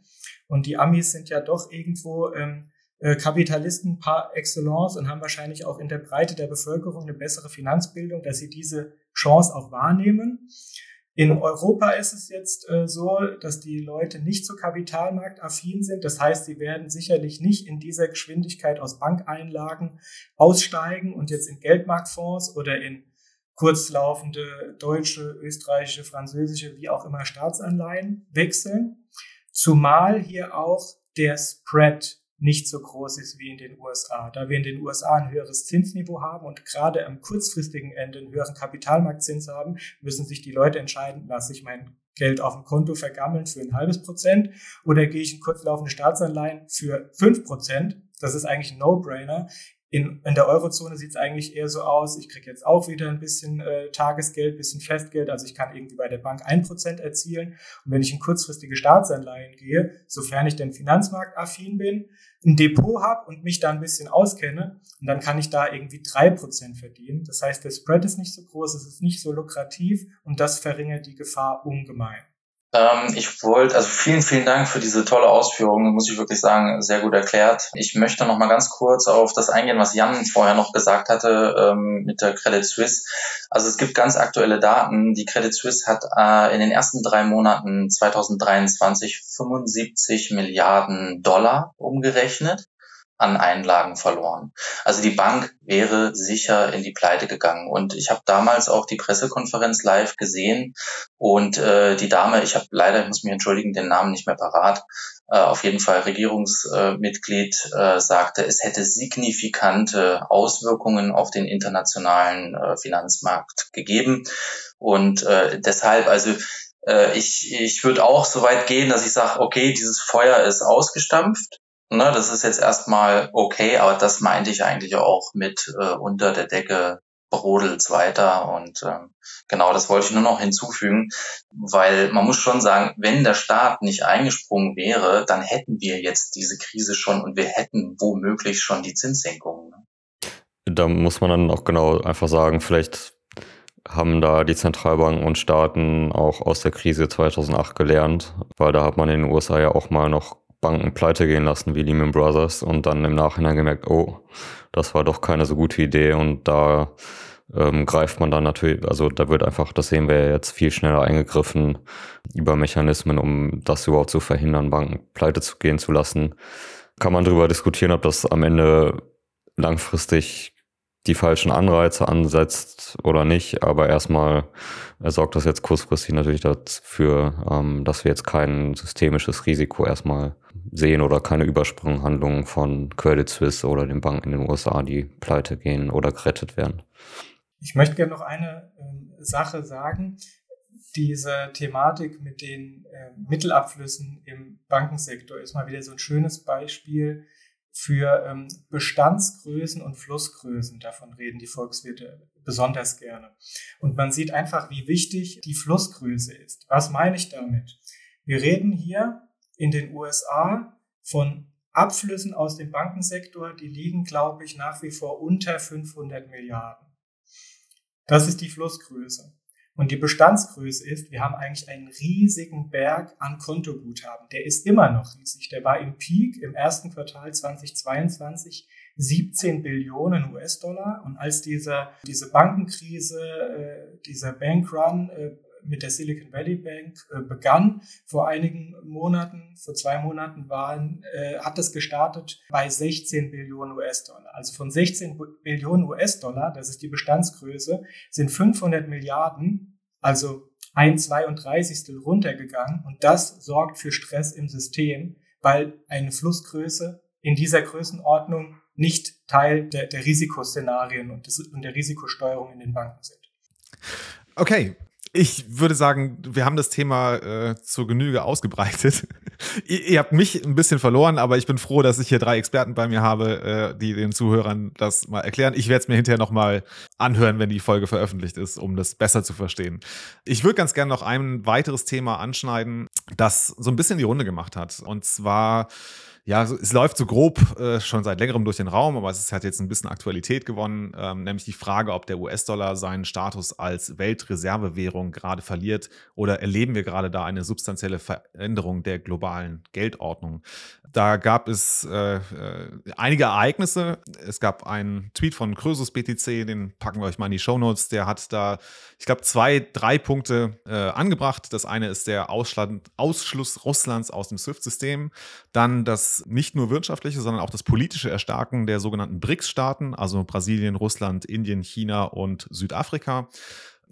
S3: Und die Amis sind ja doch irgendwo ähm, äh, Kapitalisten par excellence und haben wahrscheinlich auch in der Breite der Bevölkerung eine bessere Finanzbildung, dass sie diese Chance auch wahrnehmen. In Europa ist es jetzt äh, so, dass die Leute nicht so kapitalmarktaffin sind. Das heißt, sie werden sicherlich nicht in dieser Geschwindigkeit aus Bankeinlagen aussteigen und jetzt in Geldmarktfonds oder in kurzlaufende deutsche, österreichische, französische, wie auch immer Staatsanleihen wechseln. Zumal hier auch der Spread nicht so groß ist wie in den USA. Da wir in den USA ein höheres Zinsniveau haben und gerade am kurzfristigen Ende einen höheren Kapitalmarktzins haben, müssen sich die Leute entscheiden, lasse ich mein Geld auf dem Konto vergammeln für ein halbes Prozent oder gehe ich in kurzlaufende Staatsanleihen für fünf Prozent. Das ist eigentlich ein No-Brainer. In, in der Eurozone sieht es eigentlich eher so aus, ich kriege jetzt auch wieder ein bisschen äh, Tagesgeld, bisschen Festgeld, also ich kann irgendwie bei der Bank ein Prozent erzielen. Und wenn ich in kurzfristige Staatsanleihen gehe, sofern ich denn finanzmarktaffin bin, ein Depot habe und mich da ein bisschen auskenne, und dann kann ich da irgendwie drei Prozent verdienen. Das heißt, der Spread ist nicht so groß, es ist nicht so lukrativ und das verringert die Gefahr ungemein.
S4: Ähm, ich wollte, also vielen, vielen Dank für diese tolle Ausführung, muss ich wirklich sagen, sehr gut erklärt. Ich möchte noch mal ganz kurz auf das eingehen, was Jan vorher noch gesagt hatte ähm, mit der Credit Suisse. Also es gibt ganz aktuelle Daten. Die Credit Suisse hat äh, in den ersten drei Monaten 2023 75 Milliarden Dollar umgerechnet an Einlagen verloren. Also die Bank wäre sicher in die Pleite gegangen. Und ich habe damals auch die Pressekonferenz live gesehen und äh, die Dame, ich habe leider, ich muss mich entschuldigen, den Namen nicht mehr parat, äh, auf jeden Fall Regierungsmitglied, äh, sagte, es hätte signifikante Auswirkungen auf den internationalen äh, Finanzmarkt gegeben. Und äh, deshalb, also äh, ich, ich würde auch so weit gehen, dass ich sage, okay, dieses Feuer ist ausgestampft. Ne, das ist jetzt erstmal okay, aber das meinte ich eigentlich auch mit äh, unter der Decke brodelt's weiter und äh, genau das wollte ich nur noch hinzufügen, weil man muss schon sagen, wenn der Staat nicht eingesprungen wäre, dann hätten wir jetzt diese Krise schon und wir hätten womöglich schon die Zinssenkungen. Ne?
S1: Da muss man dann auch genau einfach sagen, vielleicht haben da die Zentralbanken und Staaten auch aus der Krise 2008 gelernt, weil da hat man in den USA ja auch mal noch Banken pleite gehen lassen wie Lehman Brothers und dann im Nachhinein gemerkt, oh, das war doch keine so gute Idee und da ähm, greift man dann natürlich, also da wird einfach, das sehen wir jetzt viel schneller eingegriffen über Mechanismen, um das überhaupt zu verhindern, Banken pleite zu gehen zu lassen. Kann man darüber diskutieren, ob das am Ende langfristig die falschen Anreize ansetzt oder nicht. Aber erstmal sorgt das jetzt kurzfristig natürlich dafür, ähm, dass wir jetzt kein systemisches Risiko erstmal sehen oder keine Übersprunghandlungen von Credit Suisse oder den Banken in den USA, die pleite gehen oder gerettet werden.
S3: Ich möchte gerne noch eine äh, Sache sagen. Diese Thematik mit den äh, Mittelabflüssen im Bankensektor ist mal wieder so ein schönes Beispiel für ähm, Bestandsgrößen und Flussgrößen. Davon reden die Volkswirte besonders gerne. Und man sieht einfach, wie wichtig die Flussgröße ist. Was meine ich damit? Wir reden hier in den USA von Abflüssen aus dem Bankensektor, die liegen, glaube ich, nach wie vor unter 500 Milliarden. Das ist die Flussgröße. Und die Bestandsgröße ist, wir haben eigentlich einen riesigen Berg an Kontoguthaben. Der ist immer noch riesig. Der war im Peak im ersten Quartal 2022 17 Billionen US-Dollar. Und als dieser, diese Bankenkrise, äh, dieser Bankrun äh, mit der Silicon Valley Bank äh, begann, vor einigen Monaten, vor zwei Monaten waren, äh, hat es gestartet bei 16 Billionen US-Dollar. Also von 16 Billionen US-Dollar, das ist die Bestandsgröße, sind 500 Milliarden, also ein 32. runtergegangen und das sorgt für Stress im System, weil eine Flussgröße in dieser Größenordnung nicht Teil der, der Risikoszenarien und, des, und der Risikosteuerung in den Banken sind.
S2: Okay, ich würde sagen, wir haben das Thema äh, zur Genüge ausgebreitet. ihr, ihr, habt mich ein bisschen verloren, aber ich bin froh, dass ich hier drei Experten bei mir habe, äh, die den Zuhörern das mal erklären. Ich werde es mir hinterher nochmal anhören, wenn die Folge veröffentlicht ist, um das besser zu verstehen. Ich würde ganz gerne noch ein weiteres Thema anschneiden, das so ein bisschen die Runde gemacht hat. Und zwar ja, es läuft so grob äh, schon seit längerem durch den Raum, aber es hat jetzt ein bisschen Aktualität gewonnen, ähm, nämlich die Frage, ob der US-Dollar seinen Status als Weltreservewährung gerade verliert oder erleben wir gerade da eine substanzielle Veränderung der globalen Geldordnung. Da gab es äh, äh, einige Ereignisse. Es gab einen Tweet von Krösus BTC, den packen wir euch mal in die Show Notes. Der hat da, ich glaube, zwei, drei Punkte äh, angebracht. Das eine ist der Ausschluss Russlands aus dem SWIFT-System. Dann das nicht nur wirtschaftliche, sondern auch das politische Erstarken der sogenannten BRICS-Staaten, also Brasilien, Russland, Indien, China und Südafrika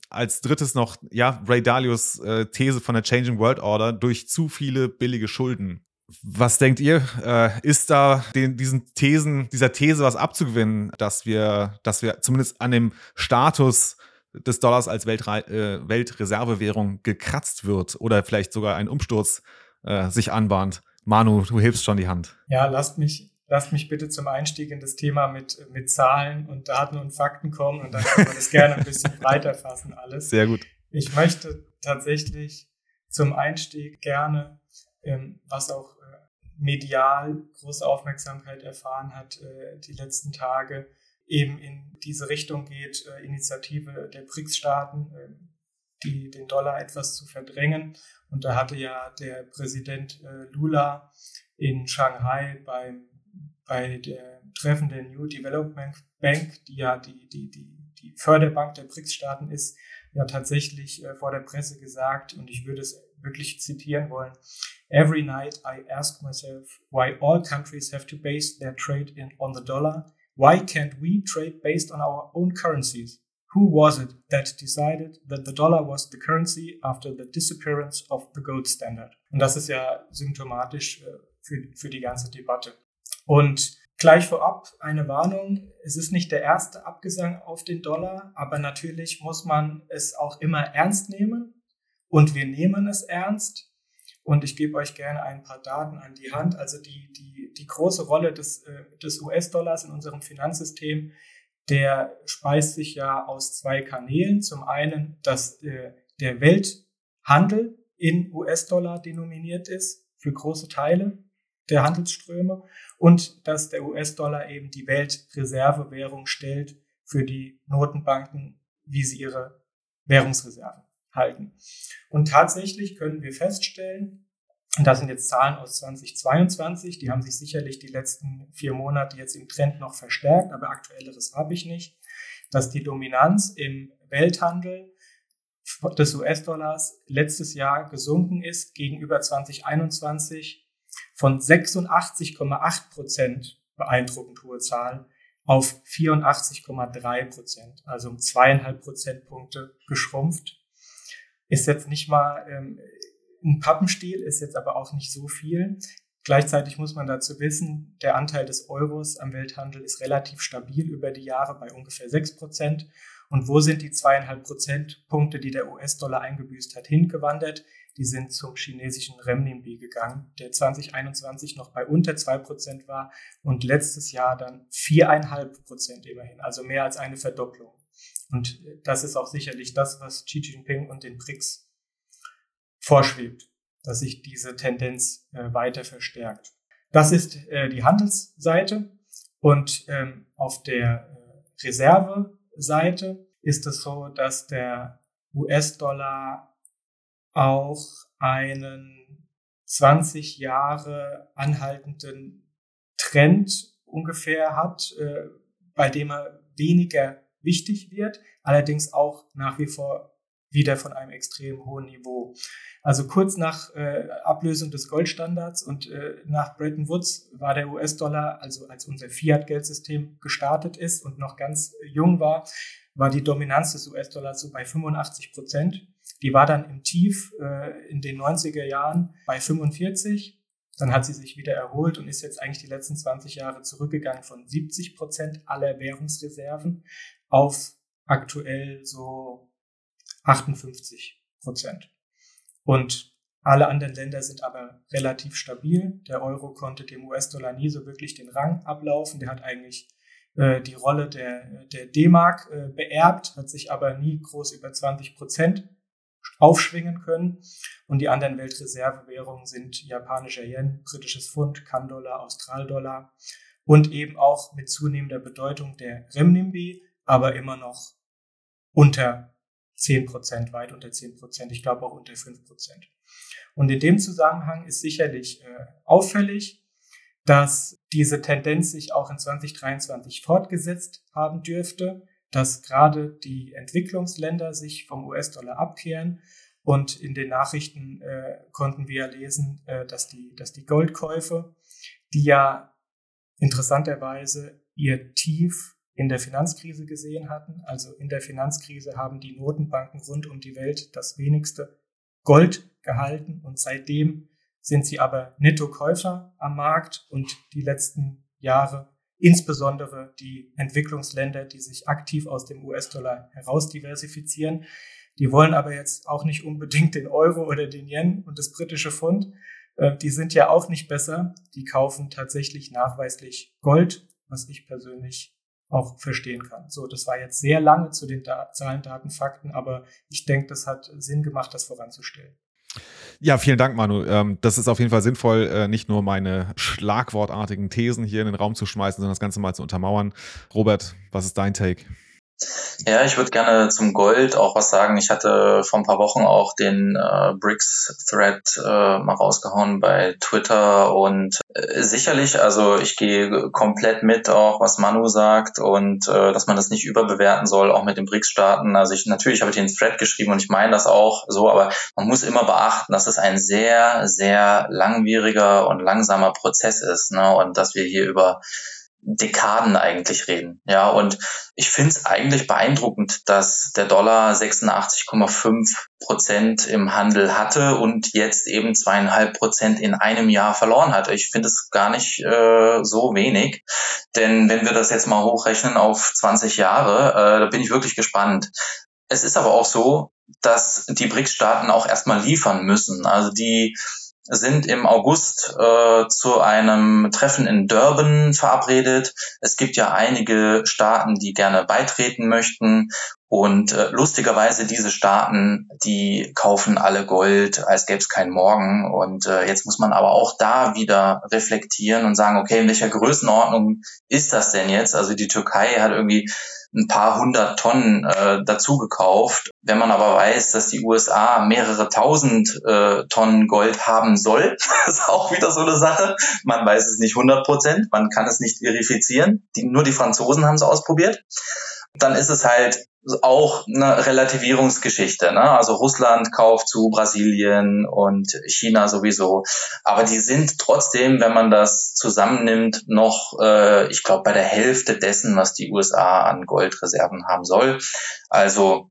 S2: als drittes noch, ja, Ray Dalios äh, These von der Changing World Order durch zu viele billige Schulden was denkt ihr? Äh, ist da den, diesen Thesen, dieser These was abzugewinnen, dass wir, dass wir zumindest an dem Status des Dollars als Weltre äh, Weltreservewährung gekratzt wird oder vielleicht sogar ein Umsturz äh, sich anbahnt? Manu, du hilfst schon die Hand.
S3: Ja, lasst mich, lasst mich bitte zum Einstieg in das Thema mit, mit Zahlen und Daten und Fakten kommen und dann können wir das gerne ein bisschen breiter fassen alles.
S2: Sehr gut.
S3: Ich möchte tatsächlich zum Einstieg gerne, ähm, was auch medial große Aufmerksamkeit erfahren hat äh, die letzten Tage, eben in diese Richtung geht, äh, Initiative der BRICS-Staaten, äh, die den Dollar etwas zu verdrängen. Und da hatte ja der Präsident äh, Lula in Shanghai beim, bei der Treffen der New Development Bank, die ja die, die, die, die Förderbank der BRICS-Staaten ist, ja tatsächlich äh, vor der Presse gesagt, und ich würde es wirklich zitieren wollen. Every night I ask myself why all countries have to base their trade in, on the dollar. Why can't we trade based on our own currencies? Who was it that decided that the dollar was the currency after the disappearance of the gold standard? Und das ist ja symptomatisch äh, für, für die ganze Debatte. Und gleich vorab eine Warnung. Es ist nicht der erste Abgesang auf den Dollar, aber natürlich muss man es auch immer ernst nehmen. Und wir nehmen es ernst. Und ich gebe euch gerne ein paar Daten an die Hand. Also die, die, die große Rolle des, äh, des US-Dollars in unserem Finanzsystem der speist sich ja aus zwei Kanälen. Zum einen, dass äh, der Welthandel in US-Dollar denominiert ist für große Teile der Handelsströme und dass der US-Dollar eben die Weltreservewährung stellt für die Notenbanken, wie sie ihre Währungsreserven halten. Und tatsächlich können wir feststellen, und das sind jetzt Zahlen aus 2022, die haben sich sicherlich die letzten vier Monate jetzt im Trend noch verstärkt, aber aktuelleres habe ich nicht, dass die Dominanz im Welthandel des US-Dollars letztes Jahr gesunken ist gegenüber 2021 von 86,8 Prozent, beeindruckend hohe Zahl, auf 84,3 Prozent, also um zweieinhalb Prozentpunkte geschrumpft. Ist jetzt nicht mal ähm, ein Pappenstiel ist jetzt aber auch nicht so viel. Gleichzeitig muss man dazu wissen, der Anteil des Euros am Welthandel ist relativ stabil über die Jahre bei ungefähr 6 Prozent. Und wo sind die zweieinhalb Prozentpunkte, die der US-Dollar eingebüßt hat, hingewandert? Die sind zum chinesischen Renminbi gegangen, der 2021 noch bei unter zwei Prozent war und letztes Jahr dann viereinhalb Prozent immerhin, also mehr als eine Verdopplung. Und das ist auch sicherlich das, was Xi Jinping und den BRICS vorschwebt, dass sich diese Tendenz äh, weiter verstärkt. Das ist äh, die Handelsseite und ähm, auf der äh, Reserveseite ist es so, dass der US-Dollar auch einen 20 Jahre anhaltenden Trend ungefähr hat, äh, bei dem er weniger wichtig wird, allerdings auch nach wie vor wieder von einem extrem hohen Niveau. Also kurz nach äh, Ablösung des Goldstandards und äh, nach Bretton Woods war der US-Dollar, also als unser Fiat-Geldsystem gestartet ist und noch ganz jung war, war die Dominanz des US-Dollars so bei 85 Prozent. Die war dann im Tief äh, in den 90er Jahren bei 45. Dann hat sie sich wieder erholt und ist jetzt eigentlich die letzten 20 Jahre zurückgegangen von 70 Prozent aller Währungsreserven auf aktuell so 58 Prozent. Und alle anderen Länder sind aber relativ stabil. Der Euro konnte dem US-Dollar nie so wirklich den Rang ablaufen. Der hat eigentlich äh, die Rolle der, der D-Mark äh, beerbt, hat sich aber nie groß über 20 Prozent aufschwingen können. Und die anderen Weltreservewährungen sind japanischer Yen, britisches Pfund, Kan-Dollar, Australdollar und eben auch mit zunehmender Bedeutung der Renminbi, aber immer noch unter 10 Prozent, weit unter 10 Prozent, ich glaube auch unter 5 Prozent. Und in dem Zusammenhang ist sicherlich äh, auffällig, dass diese Tendenz sich auch in 2023 fortgesetzt haben dürfte, dass gerade die Entwicklungsländer sich vom US-Dollar abkehren. Und in den Nachrichten äh, konnten wir lesen, äh, dass, die, dass die Goldkäufe, die ja interessanterweise ihr Tief in der Finanzkrise gesehen hatten. Also in der Finanzkrise haben die Notenbanken rund um die Welt das wenigste Gold gehalten und seitdem sind sie aber Nettokäufer am Markt und die letzten Jahre insbesondere die Entwicklungsländer, die sich aktiv aus dem US-Dollar heraus diversifizieren. Die wollen aber jetzt auch nicht unbedingt den Euro oder den Yen und das britische Pfund. Äh, die sind ja auch nicht besser. Die kaufen tatsächlich nachweislich Gold, was ich persönlich auch verstehen kann. So, das war jetzt sehr lange zu den da Zahlen, Daten, Fakten, aber ich denke, das hat Sinn gemacht, das voranzustellen.
S2: Ja, vielen Dank, Manu. Ähm, das ist auf jeden Fall sinnvoll, äh, nicht nur meine schlagwortartigen Thesen hier in den Raum zu schmeißen, sondern das Ganze mal zu untermauern. Robert, was ist dein Take?
S4: Ja, ich würde gerne zum Gold auch was sagen. Ich hatte vor ein paar Wochen auch den äh, BRICS-Thread äh, mal rausgehauen bei Twitter und äh, sicherlich, also ich gehe komplett mit auch, was Manu sagt und äh, dass man das nicht überbewerten soll, auch mit den BRICS-Staaten. Also ich natürlich habe ich den Thread geschrieben und ich meine das auch so, aber man muss immer beachten, dass es ein sehr, sehr langwieriger und langsamer Prozess ist ne? und dass wir hier über Dekaden eigentlich reden. Ja, und ich finde es eigentlich beeindruckend, dass der Dollar 86,5 Prozent im Handel hatte und jetzt eben zweieinhalb Prozent in einem Jahr verloren hat. Ich finde es gar nicht äh, so wenig, denn wenn wir das jetzt mal hochrechnen auf 20 Jahre, äh, da bin ich wirklich gespannt. Es ist aber auch so, dass die BRICS-Staaten auch erstmal liefern müssen. Also die sind im August äh, zu einem Treffen in Durban verabredet. Es gibt ja einige Staaten, die gerne beitreten möchten. Und äh, lustigerweise diese Staaten, die kaufen alle Gold, als gäbe es keinen Morgen. Und äh, jetzt muss man aber auch da wieder reflektieren und sagen, okay, in welcher Größenordnung ist das denn jetzt? Also die Türkei hat irgendwie ein paar hundert Tonnen äh, dazu gekauft. Wenn man aber weiß, dass die USA mehrere tausend äh, Tonnen Gold haben soll, ist auch wieder so eine Sache. Man weiß es nicht hundert Prozent, man kann es nicht verifizieren. Die, nur die Franzosen haben es ausprobiert. Dann ist es halt auch eine Relativierungsgeschichte. Ne? Also Russland kauft zu Brasilien und China sowieso. Aber die sind trotzdem, wenn man das zusammennimmt, noch, äh, ich glaube, bei der Hälfte dessen, was die USA an Goldreserven haben soll. Also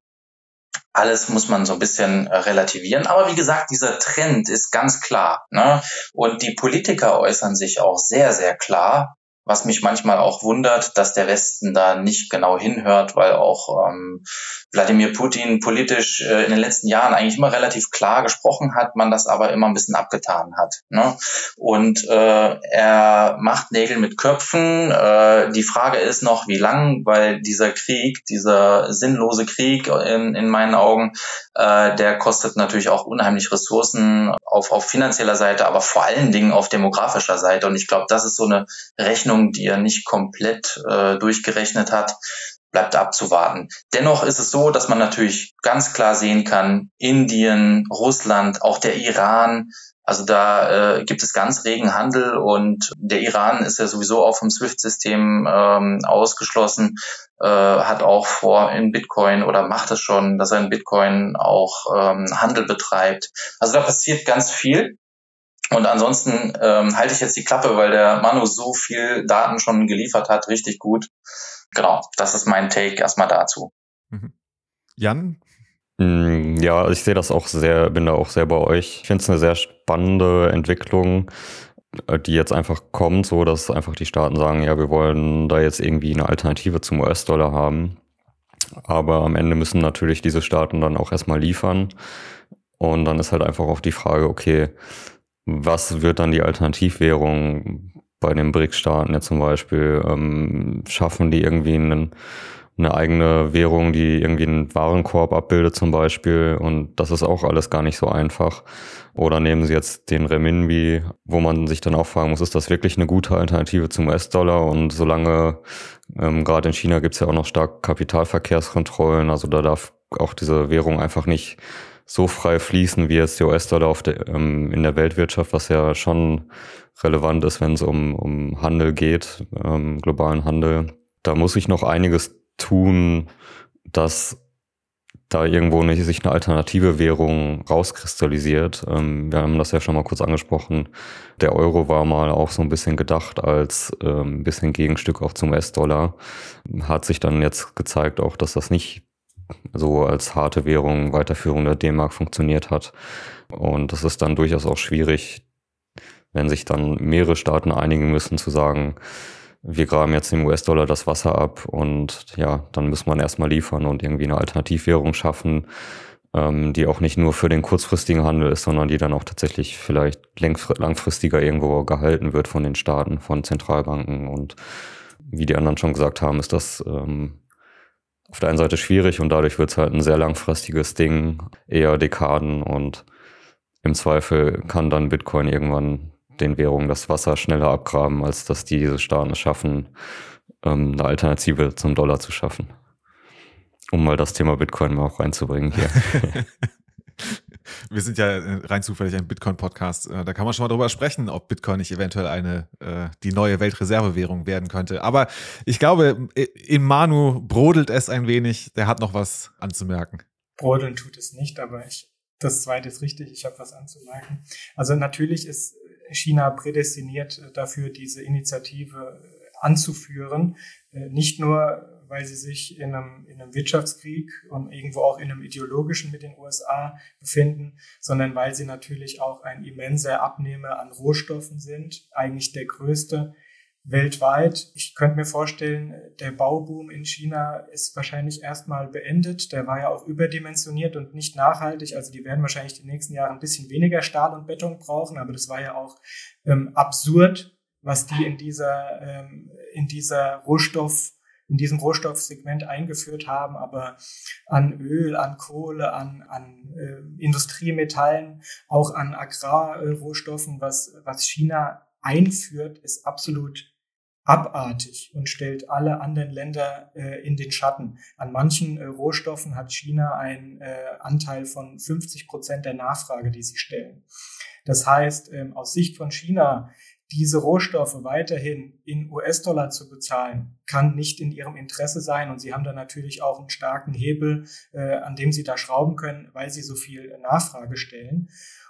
S4: alles muss man so ein bisschen äh, relativieren. Aber wie gesagt, dieser Trend ist ganz klar. Ne? Und die Politiker äußern sich auch sehr, sehr klar was mich manchmal auch wundert, dass der Westen da nicht genau hinhört, weil auch ähm, Wladimir Putin politisch äh, in den letzten Jahren eigentlich immer relativ klar gesprochen hat, man das aber immer ein bisschen abgetan hat. Ne? Und äh, er macht Nägel mit Köpfen. Äh, die Frage ist noch, wie lang, weil dieser Krieg, dieser sinnlose Krieg in, in meinen Augen, äh, der kostet natürlich auch unheimlich Ressourcen auf, auf finanzieller Seite, aber vor allen Dingen auf demografischer Seite. Und ich glaube, das ist so eine Rechnung, die er nicht komplett äh, durchgerechnet hat bleibt abzuwarten. Dennoch ist es so, dass man natürlich ganz klar sehen kann, Indien, Russland, auch der Iran, also da äh, gibt es ganz regen Handel und der Iran ist ja sowieso auch vom SWIFT-System ähm, ausgeschlossen, äh, hat auch vor in Bitcoin oder macht es schon, dass er in Bitcoin auch ähm, Handel betreibt. Also da passiert ganz viel. Und ansonsten ähm, halte ich jetzt die Klappe, weil der Manu so viel Daten schon geliefert hat, richtig gut. Genau, das ist mein Take erstmal dazu. Mhm.
S2: Jan?
S1: Mm, ja, ich sehe das auch sehr, bin da auch sehr bei euch. Ich finde es eine sehr spannende Entwicklung, äh, die jetzt einfach kommt, so dass einfach die Staaten sagen, ja, wir wollen da jetzt irgendwie eine Alternative zum US-Dollar haben. Aber am Ende müssen natürlich diese Staaten dann auch erstmal liefern. Und dann ist halt einfach auch die Frage, okay, was wird dann die Alternativwährung bei den BRICS-Staaten ja zum Beispiel? Ähm, schaffen die irgendwie einen, eine eigene Währung, die irgendwie einen Warenkorb abbildet zum Beispiel? Und das ist auch alles gar nicht so einfach. Oder nehmen sie jetzt den Renminbi, wo man sich dann auch fragen muss, ist das wirklich eine gute Alternative zum US-Dollar? Und solange, ähm, gerade in China gibt es ja auch noch stark Kapitalverkehrskontrollen, also da darf auch diese Währung einfach nicht so frei fließen wie jetzt der US-Dollar ähm, in der Weltwirtschaft, was ja schon relevant ist, wenn es um, um Handel geht, ähm, globalen Handel. Da muss ich noch einiges tun, dass da irgendwo nicht sich eine alternative Währung rauskristallisiert. Ähm, wir haben das ja schon mal kurz angesprochen. Der Euro war mal auch so ein bisschen gedacht als ähm, bisschen Gegenstück auch zum US-Dollar. Hat sich dann jetzt gezeigt auch, dass das nicht so als harte Währung Weiterführung der D-Mark funktioniert hat. Und das ist dann durchaus auch schwierig, wenn sich dann mehrere Staaten einigen müssen zu sagen, wir graben jetzt im US-Dollar das Wasser ab und ja, dann muss man erstmal liefern und irgendwie eine Alternativwährung schaffen, ähm, die auch nicht nur für den kurzfristigen Handel ist, sondern die dann auch tatsächlich vielleicht langfristiger irgendwo gehalten wird von den Staaten, von Zentralbanken. Und wie die anderen schon gesagt haben, ist das ähm, auf der einen Seite schwierig und dadurch wird es halt ein sehr langfristiges Ding, eher Dekaden und im Zweifel kann dann Bitcoin irgendwann den Währungen das Wasser schneller abgraben, als dass diese Staaten es schaffen, ähm, eine Alternative zum Dollar zu schaffen. um mal das Thema Bitcoin mal auch reinzubringen hier.
S2: Wir sind ja äh, rein zufällig ein Bitcoin-Podcast. Äh, da kann man schon mal drüber sprechen, ob Bitcoin nicht eventuell eine äh, die neue Weltreservewährung werden könnte. Aber ich glaube, in Manu brodelt es ein wenig. Der hat noch was anzumerken.
S3: Brodeln tut es nicht, aber ich, das zweite ist richtig. Ich habe was anzumerken. Also natürlich ist China prädestiniert dafür, diese Initiative anzuführen. Nicht nur weil sie sich in einem, in einem Wirtschaftskrieg und irgendwo auch in einem ideologischen mit den USA befinden, sondern weil sie natürlich auch ein immenser Abnehmer an Rohstoffen sind, eigentlich der größte weltweit. Ich könnte mir vorstellen, der Bauboom in China ist wahrscheinlich erstmal beendet. Der war ja auch überdimensioniert und nicht nachhaltig. Also die werden wahrscheinlich die nächsten Jahre ein bisschen weniger Stahl und Beton brauchen, aber das war ja auch ähm, absurd, was die in dieser, ähm, in dieser Rohstoff in diesem Rohstoffsegment eingeführt haben, aber an Öl, an Kohle, an, an äh, Industriemetallen, auch an Agrarrohstoffen, was, was China einführt, ist absolut abartig und stellt alle anderen Länder äh, in den Schatten. An manchen äh, Rohstoffen hat China einen äh, Anteil von 50 Prozent der Nachfrage, die sie stellen. Das heißt, ähm, aus Sicht von China diese Rohstoffe weiterhin in US-Dollar zu bezahlen, kann nicht in ihrem Interesse sein. Und sie haben da natürlich auch einen starken Hebel, äh, an dem sie da schrauben können, weil sie so viel Nachfrage stellen.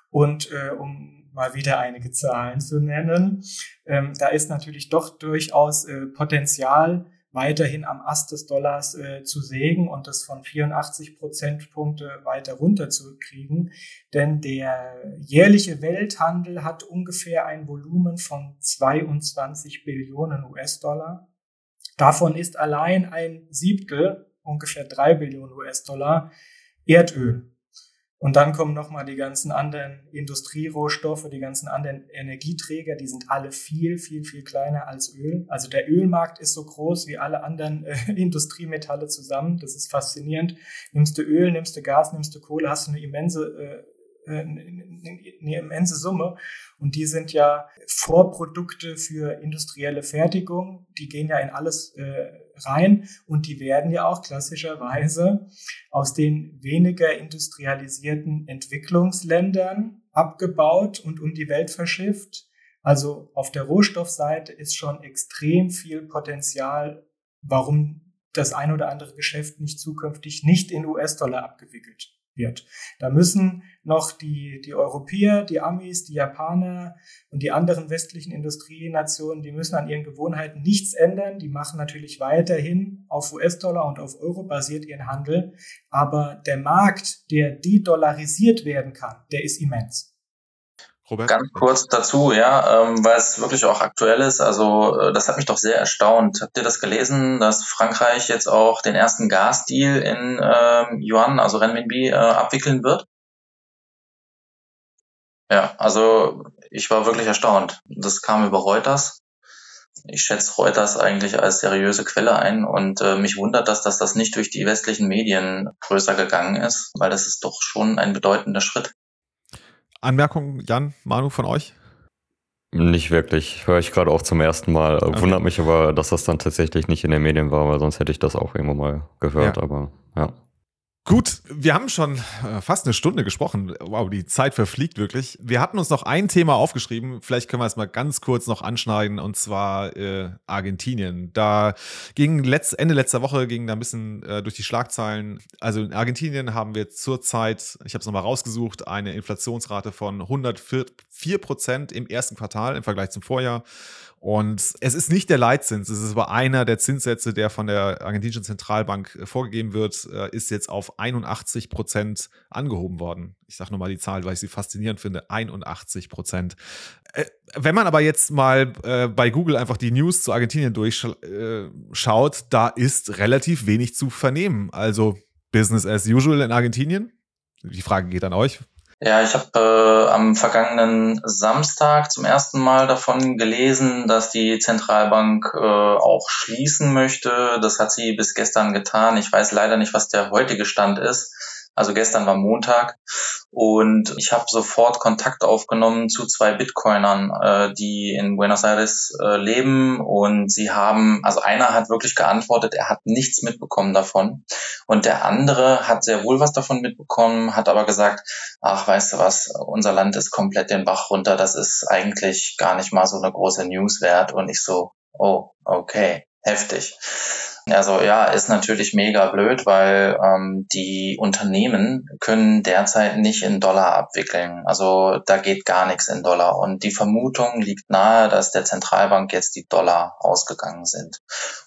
S3: Und äh, um mal wieder einige Zahlen zu nennen, ähm, da ist natürlich doch durchaus äh, Potenzial, weiterhin am Ast des Dollars äh, zu sägen und das von 84 Prozentpunkte weiter runter zu kriegen. Denn der jährliche Welthandel hat ungefähr ein Volumen von 22 Billionen US-Dollar. Davon ist allein ein Siebtel, ungefähr drei Billionen US-Dollar, Erdöl. Und dann kommen nochmal die ganzen anderen Industrierohstoffe, die ganzen anderen Energieträger, die sind alle viel, viel, viel kleiner als Öl. Also der Ölmarkt ist so groß wie alle anderen äh, Industriemetalle zusammen. Das ist faszinierend. Nimmst du Öl, nimmst du Gas, nimmst du Kohle, hast du eine immense äh, eine immense Summe. Und die sind ja Vorprodukte für industrielle Fertigung. Die gehen ja in alles äh, rein und die werden ja auch klassischerweise aus den weniger industrialisierten Entwicklungsländern abgebaut und um die Welt verschifft. Also auf der Rohstoffseite ist schon extrem viel Potenzial, warum das ein oder andere Geschäft nicht zukünftig nicht in US-Dollar abgewickelt wird. Da müssen noch die, die Europäer, die Amis, die Japaner und die anderen westlichen Industrienationen, die müssen an ihren Gewohnheiten nichts ändern. Die machen natürlich weiterhin auf US-Dollar und auf Euro basiert ihren Handel. Aber der Markt, der de-dollarisiert werden kann, der ist immens.
S4: Robert? Ganz kurz dazu, ja, ähm, weil es wirklich auch aktuell ist. Also äh, das hat mich doch sehr erstaunt. Habt ihr das gelesen, dass Frankreich jetzt auch den ersten Gasdeal in ähm, Yuan, also Renminbi, äh, abwickeln wird? Ja, also ich war wirklich erstaunt. Das kam über Reuters. Ich schätze Reuters eigentlich als seriöse Quelle ein und äh, mich wundert, dass, dass das nicht durch die westlichen Medien größer gegangen ist, weil das ist doch schon ein bedeutender Schritt.
S2: Anmerkung, Jan, Manu, von euch?
S1: Nicht wirklich. Höre ich gerade auch zum ersten Mal. Okay. Wundert mich aber, dass das dann tatsächlich nicht in den Medien war, weil sonst hätte ich das auch irgendwo mal gehört. Ja. Aber ja.
S2: Gut, wir haben schon äh, fast eine Stunde gesprochen. Wow, die Zeit verfliegt wirklich. Wir hatten uns noch ein Thema aufgeschrieben. Vielleicht können wir es mal ganz kurz noch anschneiden und zwar äh, Argentinien. Da ging letzt, Ende letzter Woche ging da ein bisschen äh, durch die Schlagzeilen. Also in Argentinien haben wir zurzeit, ich habe es nochmal rausgesucht, eine Inflationsrate von 104 Prozent im ersten Quartal im Vergleich zum Vorjahr. Und es ist nicht der Leitzins, es ist aber einer der Zinssätze, der von der argentinischen Zentralbank äh, vorgegeben wird, äh, ist jetzt auf 81 Prozent angehoben worden. Ich sage nochmal die Zahl, weil ich sie faszinierend finde. 81 Prozent. Äh, wenn man aber jetzt mal bei Google einfach die News zu Argentinien durchschaut, da ist relativ wenig zu vernehmen. Also Business as usual in Argentinien. Die Frage geht an euch.
S4: Ja, ich habe äh, am vergangenen Samstag zum ersten Mal davon gelesen, dass die Zentralbank äh, auch schließen möchte. Das hat sie bis gestern getan. Ich weiß leider nicht, was der heutige Stand ist. Also gestern war Montag und ich habe sofort Kontakt aufgenommen zu zwei Bitcoinern, äh, die in Buenos Aires äh, leben und sie haben, also einer hat wirklich geantwortet, er hat nichts mitbekommen davon und der andere hat sehr wohl was davon mitbekommen, hat aber gesagt, ach weißt du was, unser Land ist komplett den Bach runter, das ist eigentlich gar nicht mal so eine große News wert und ich so, oh, okay, heftig. Also ja, ist natürlich mega blöd, weil ähm, die Unternehmen können derzeit nicht in Dollar abwickeln. Also da geht gar nichts in Dollar. Und die Vermutung liegt nahe, dass der Zentralbank jetzt die Dollar ausgegangen sind.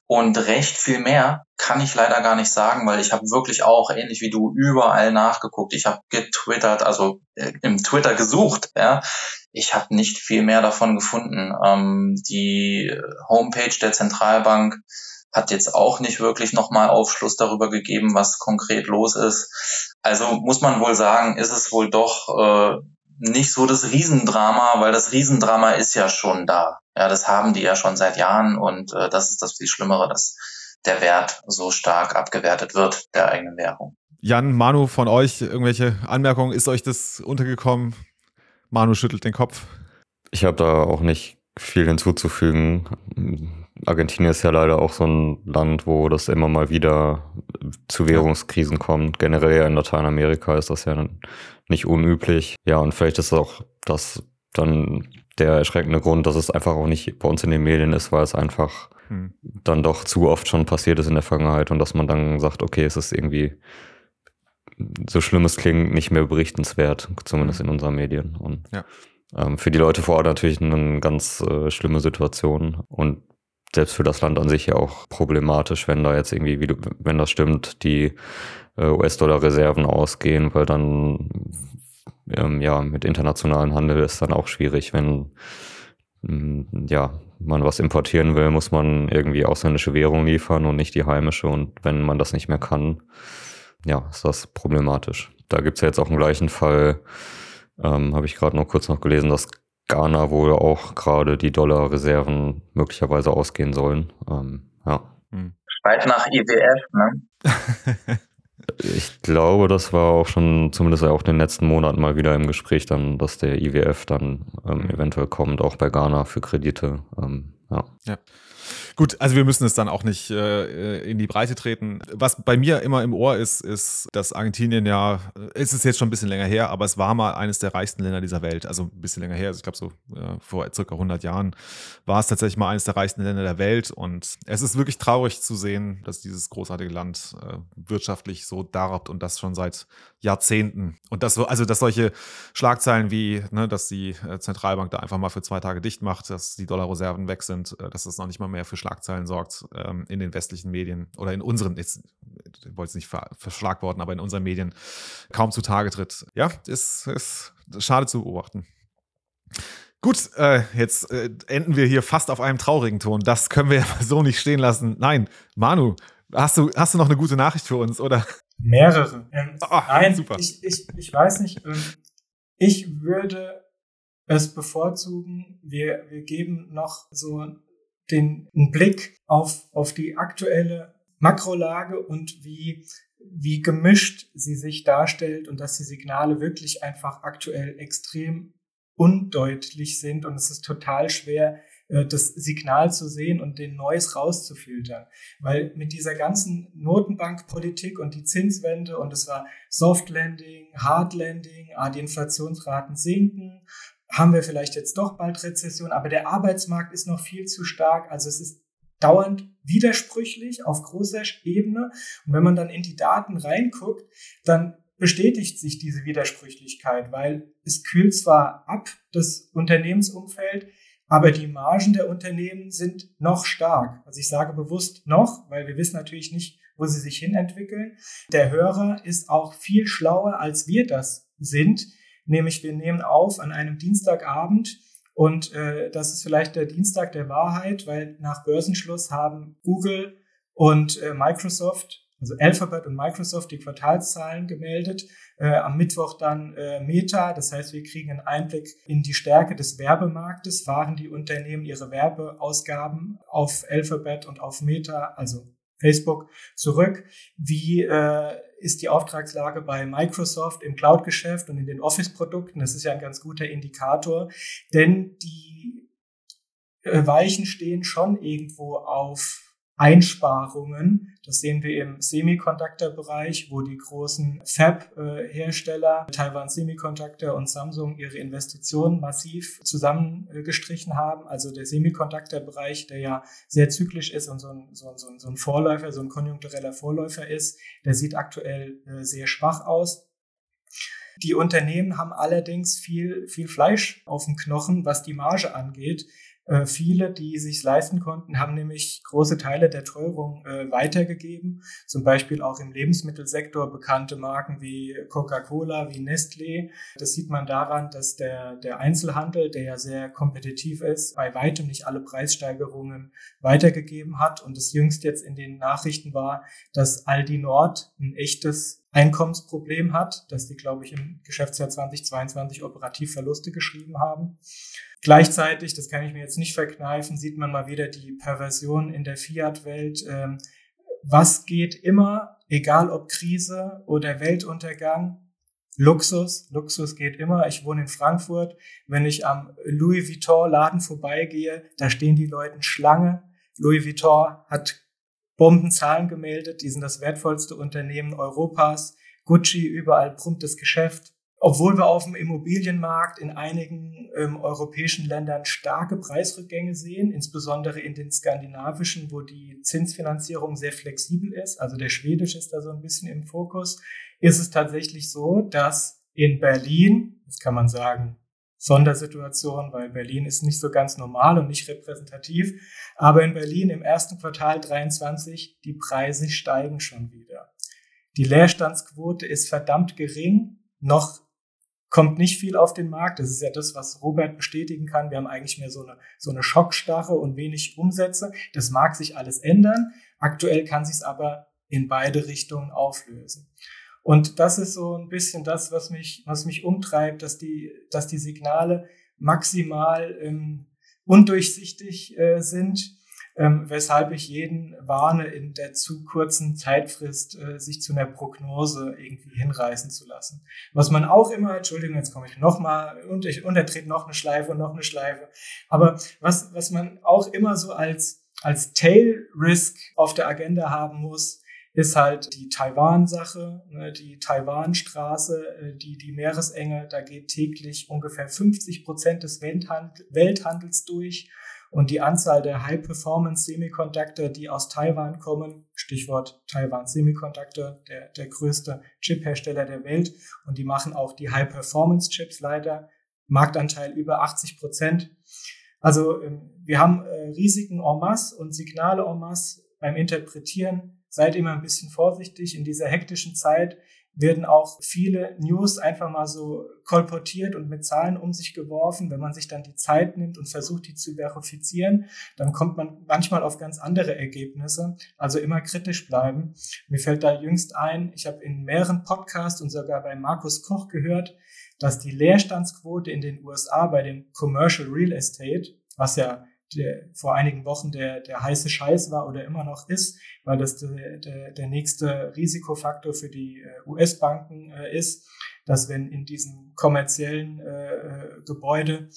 S4: Und recht viel mehr kann ich leider gar nicht sagen, weil ich habe wirklich auch, ähnlich wie du, überall nachgeguckt. Ich habe getwittert, also äh, im Twitter gesucht. Ja. Ich habe nicht viel mehr davon gefunden. Ähm, die Homepage der Zentralbank hat jetzt auch nicht wirklich nochmal Aufschluss darüber gegeben, was konkret los ist. Also muss man wohl sagen, ist es wohl doch äh, nicht so das Riesendrama, weil das Riesendrama ist ja schon da. Ja, das haben die ja schon seit Jahren und äh, das ist das viel Schlimmere, dass der Wert so stark abgewertet wird, der eigenen Währung.
S2: Jan, Manu, von euch irgendwelche Anmerkungen? Ist euch das untergekommen? Manu schüttelt den Kopf.
S1: Ich habe da auch nicht viel hinzuzufügen. Argentinien ist ja leider auch so ein Land, wo das immer mal wieder zu Währungskrisen kommt. Generell ja in Lateinamerika ist das ja nicht unüblich. Ja, und vielleicht ist auch das dann der erschreckende Grund, dass es einfach auch nicht bei uns in den Medien ist, weil es einfach hm. dann doch zu oft schon passiert ist in der Vergangenheit und dass man dann sagt, okay, es ist irgendwie so schlimm es klingt, nicht mehr berichtenswert, zumindest hm. in unseren Medien. Und ja. ähm, für die Leute vor Ort natürlich eine ganz äh, schlimme Situation. Und selbst für das Land an sich ja auch problematisch, wenn da jetzt irgendwie, wie du, wenn das stimmt, die äh, US-Dollar-Reserven ausgehen, weil dann ähm, ja mit internationalen Handel ist dann auch schwierig, wenn mm, ja man was importieren will, muss man irgendwie ausländische Währung liefern und nicht die heimische. Und wenn man das nicht mehr kann, ja, ist das problematisch. Da gibt's ja jetzt auch einen gleichen Fall, ähm, habe ich gerade noch kurz noch gelesen, dass Ghana wohl auch gerade die Dollarreserven möglicherweise ausgehen sollen. Ähm, ja.
S4: Hm. Schreit nach IWF,
S1: ne? ich glaube, das war auch schon zumindest auch in den letzten Monaten mal wieder im Gespräch dann, dass der IWF dann ähm, eventuell kommt, auch bei Ghana für Kredite. Ähm, ja.
S2: ja. Gut, also wir müssen es dann auch nicht äh, in die Breite treten. Was bei mir immer im Ohr ist, ist, dass Argentinien ja, es ist jetzt schon ein bisschen länger her, aber es war mal eines der reichsten Länder dieser Welt. Also ein bisschen länger her, also ich glaube so äh, vor circa 100 Jahren war es tatsächlich mal eines der reichsten Länder der Welt. Und es ist wirklich traurig zu sehen, dass dieses großartige Land äh, wirtschaftlich so darbt und das schon seit Jahrzehnten. Und das, also dass solche Schlagzeilen wie, ne, dass die äh, Zentralbank da einfach mal für zwei Tage dicht macht, dass die Dollarreserven weg sind, äh, dass das noch nicht mal mehr für Schlagzeilen sorgt ähm, in den westlichen Medien oder in unseren, jetzt ich wollte es nicht ver verschlagworten, aber in unseren Medien kaum zutage tritt. Ja, ist, ist schade zu beobachten. Gut, äh, jetzt äh, enden wir hier fast auf einem traurigen Ton. Das können wir ja so nicht stehen lassen. Nein, Manu, hast du, hast du noch eine gute Nachricht für uns, oder?
S3: Mehrere. Ähm, oh, nein, super. Ich, ich, ich weiß nicht. Ähm, ich würde es bevorzugen, wir, wir geben noch so den einen Blick auf, auf die aktuelle Makrolage und wie, wie gemischt sie sich darstellt und dass die Signale wirklich einfach aktuell extrem undeutlich sind und es ist total schwer, äh, das Signal zu sehen und den Neues rauszufiltern. Weil mit dieser ganzen Notenbankpolitik und die Zinswende und es war Soft Landing, Hard Landing, ah, die Inflationsraten sinken, haben wir vielleicht jetzt doch bald Rezession, aber der Arbeitsmarkt ist noch viel zu stark. Also es ist dauernd widersprüchlich auf großer Ebene. Und wenn man dann in die Daten reinguckt, dann bestätigt sich diese Widersprüchlichkeit, weil es kühlt zwar ab, das Unternehmensumfeld, aber die Margen der Unternehmen sind noch stark. Also ich sage bewusst noch, weil wir wissen natürlich nicht, wo sie sich hinentwickeln. Der Hörer ist auch viel schlauer, als wir das sind nämlich wir nehmen auf an einem Dienstagabend und äh, das ist vielleicht der Dienstag der Wahrheit, weil nach Börsenschluss haben Google und äh, Microsoft, also Alphabet und Microsoft, die Quartalszahlen gemeldet. Äh, am Mittwoch dann äh, Meta, das heißt, wir kriegen einen Einblick in die Stärke des Werbemarktes. Fahren die Unternehmen ihre Werbeausgaben auf Alphabet und auf Meta, also Facebook, zurück? Wie äh, ist die Auftragslage bei Microsoft im Cloud-Geschäft und in den Office-Produkten? Das ist ja ein ganz guter Indikator, denn die äh, Weichen stehen schon irgendwo auf Einsparungen. Das sehen wir im Semiconductor-Bereich, wo die großen Fab-Hersteller, Taiwan Semiconductor und Samsung, ihre Investitionen massiv zusammengestrichen haben. Also der Semiconductor-Bereich, der ja sehr zyklisch ist und so ein, so, so, so ein Vorläufer, so ein konjunktureller Vorläufer ist, der sieht aktuell äh, sehr schwach aus. Die Unternehmen haben allerdings viel, viel Fleisch auf dem Knochen, was die Marge angeht. Äh, viele, die sich leisten konnten, haben nämlich große Teile der Teuerung äh, weitergegeben. Zum Beispiel auch im Lebensmittelsektor bekannte Marken wie Coca-Cola, wie Nestlé. Das sieht man daran, dass der, der Einzelhandel, der ja sehr kompetitiv ist, bei weitem nicht alle Preissteigerungen weitergegeben hat. Und das jüngst jetzt in den Nachrichten war, dass Aldi Nord ein echtes Einkommensproblem hat, dass die, glaube ich, im Geschäftsjahr 2022 operativ Verluste geschrieben haben. Gleichzeitig, das kann ich mir jetzt nicht verkneifen, sieht man mal wieder die Perversion in der Fiat-Welt. Ähm, was geht immer, egal ob Krise oder Weltuntergang? Luxus, Luxus geht immer. Ich wohne in Frankfurt. Wenn ich am Louis Vuitton Laden vorbeigehe, da stehen die Leute Schlange. Louis Vuitton hat Bombenzahlen gemeldet. Die sind das wertvollste Unternehmen Europas. Gucci, überall brummt das Geschäft obwohl wir auf dem Immobilienmarkt in einigen ähm, europäischen Ländern starke Preisrückgänge sehen, insbesondere in den skandinavischen, wo die Zinsfinanzierung sehr flexibel ist, also der schwedische ist da so ein bisschen im Fokus, ist es tatsächlich so, dass in Berlin, das kann man sagen, Sondersituation, weil Berlin ist nicht so ganz normal und nicht repräsentativ, aber in Berlin im ersten Quartal 23 die Preise steigen schon wieder. Die Leerstandsquote ist verdammt gering, noch kommt nicht viel auf den Markt. Das ist ja das, was Robert bestätigen kann. Wir haben eigentlich mehr so eine, so eine Schockstarre und wenig Umsätze. Das mag sich alles ändern. Aktuell kann sich es aber in beide Richtungen auflösen. Und das ist so ein bisschen das, was mich, was mich umtreibt, dass die, dass die Signale maximal ähm, undurchsichtig äh, sind ähm, weshalb ich jeden warne, in der zu kurzen Zeitfrist äh, sich zu einer Prognose irgendwie hinreißen zu lassen. Was man auch immer, Entschuldigung, jetzt komme ich nochmal und ich untertrete noch eine Schleife und noch eine Schleife, aber was, was man auch immer so als, als Tail Risk auf der Agenda haben muss, ist halt die Taiwan-Sache, ne, die Taiwan-Straße, äh, die, die Meeresenge, da geht täglich ungefähr 50 Prozent des Welthandels durch. Und die Anzahl der High-Performance-Semiconductor, die aus Taiwan kommen, Stichwort Taiwan Semiconductor, der, der größte Chip-Hersteller der Welt. Und die machen auch die High-Performance-Chips leider. Marktanteil über 80 Prozent. Also ähm, wir haben äh, Risiken en masse und Signale en masse beim Interpretieren. Seid immer ein bisschen vorsichtig in dieser hektischen Zeit werden auch viele News einfach mal so kolportiert und mit Zahlen um sich geworfen. Wenn man sich dann die Zeit nimmt und versucht, die zu verifizieren, dann kommt man manchmal auf ganz andere Ergebnisse. Also immer kritisch bleiben. Mir fällt da jüngst ein, ich habe in mehreren Podcasts und sogar bei Markus Koch gehört, dass die Leerstandsquote in den USA bei dem Commercial Real Estate, was ja der vor einigen Wochen der, der heiße Scheiß war oder immer noch ist, weil das der, der, der nächste Risikofaktor für die äh, US-Banken äh, ist, dass wenn in diesem kommerziellen äh, äh Gebäude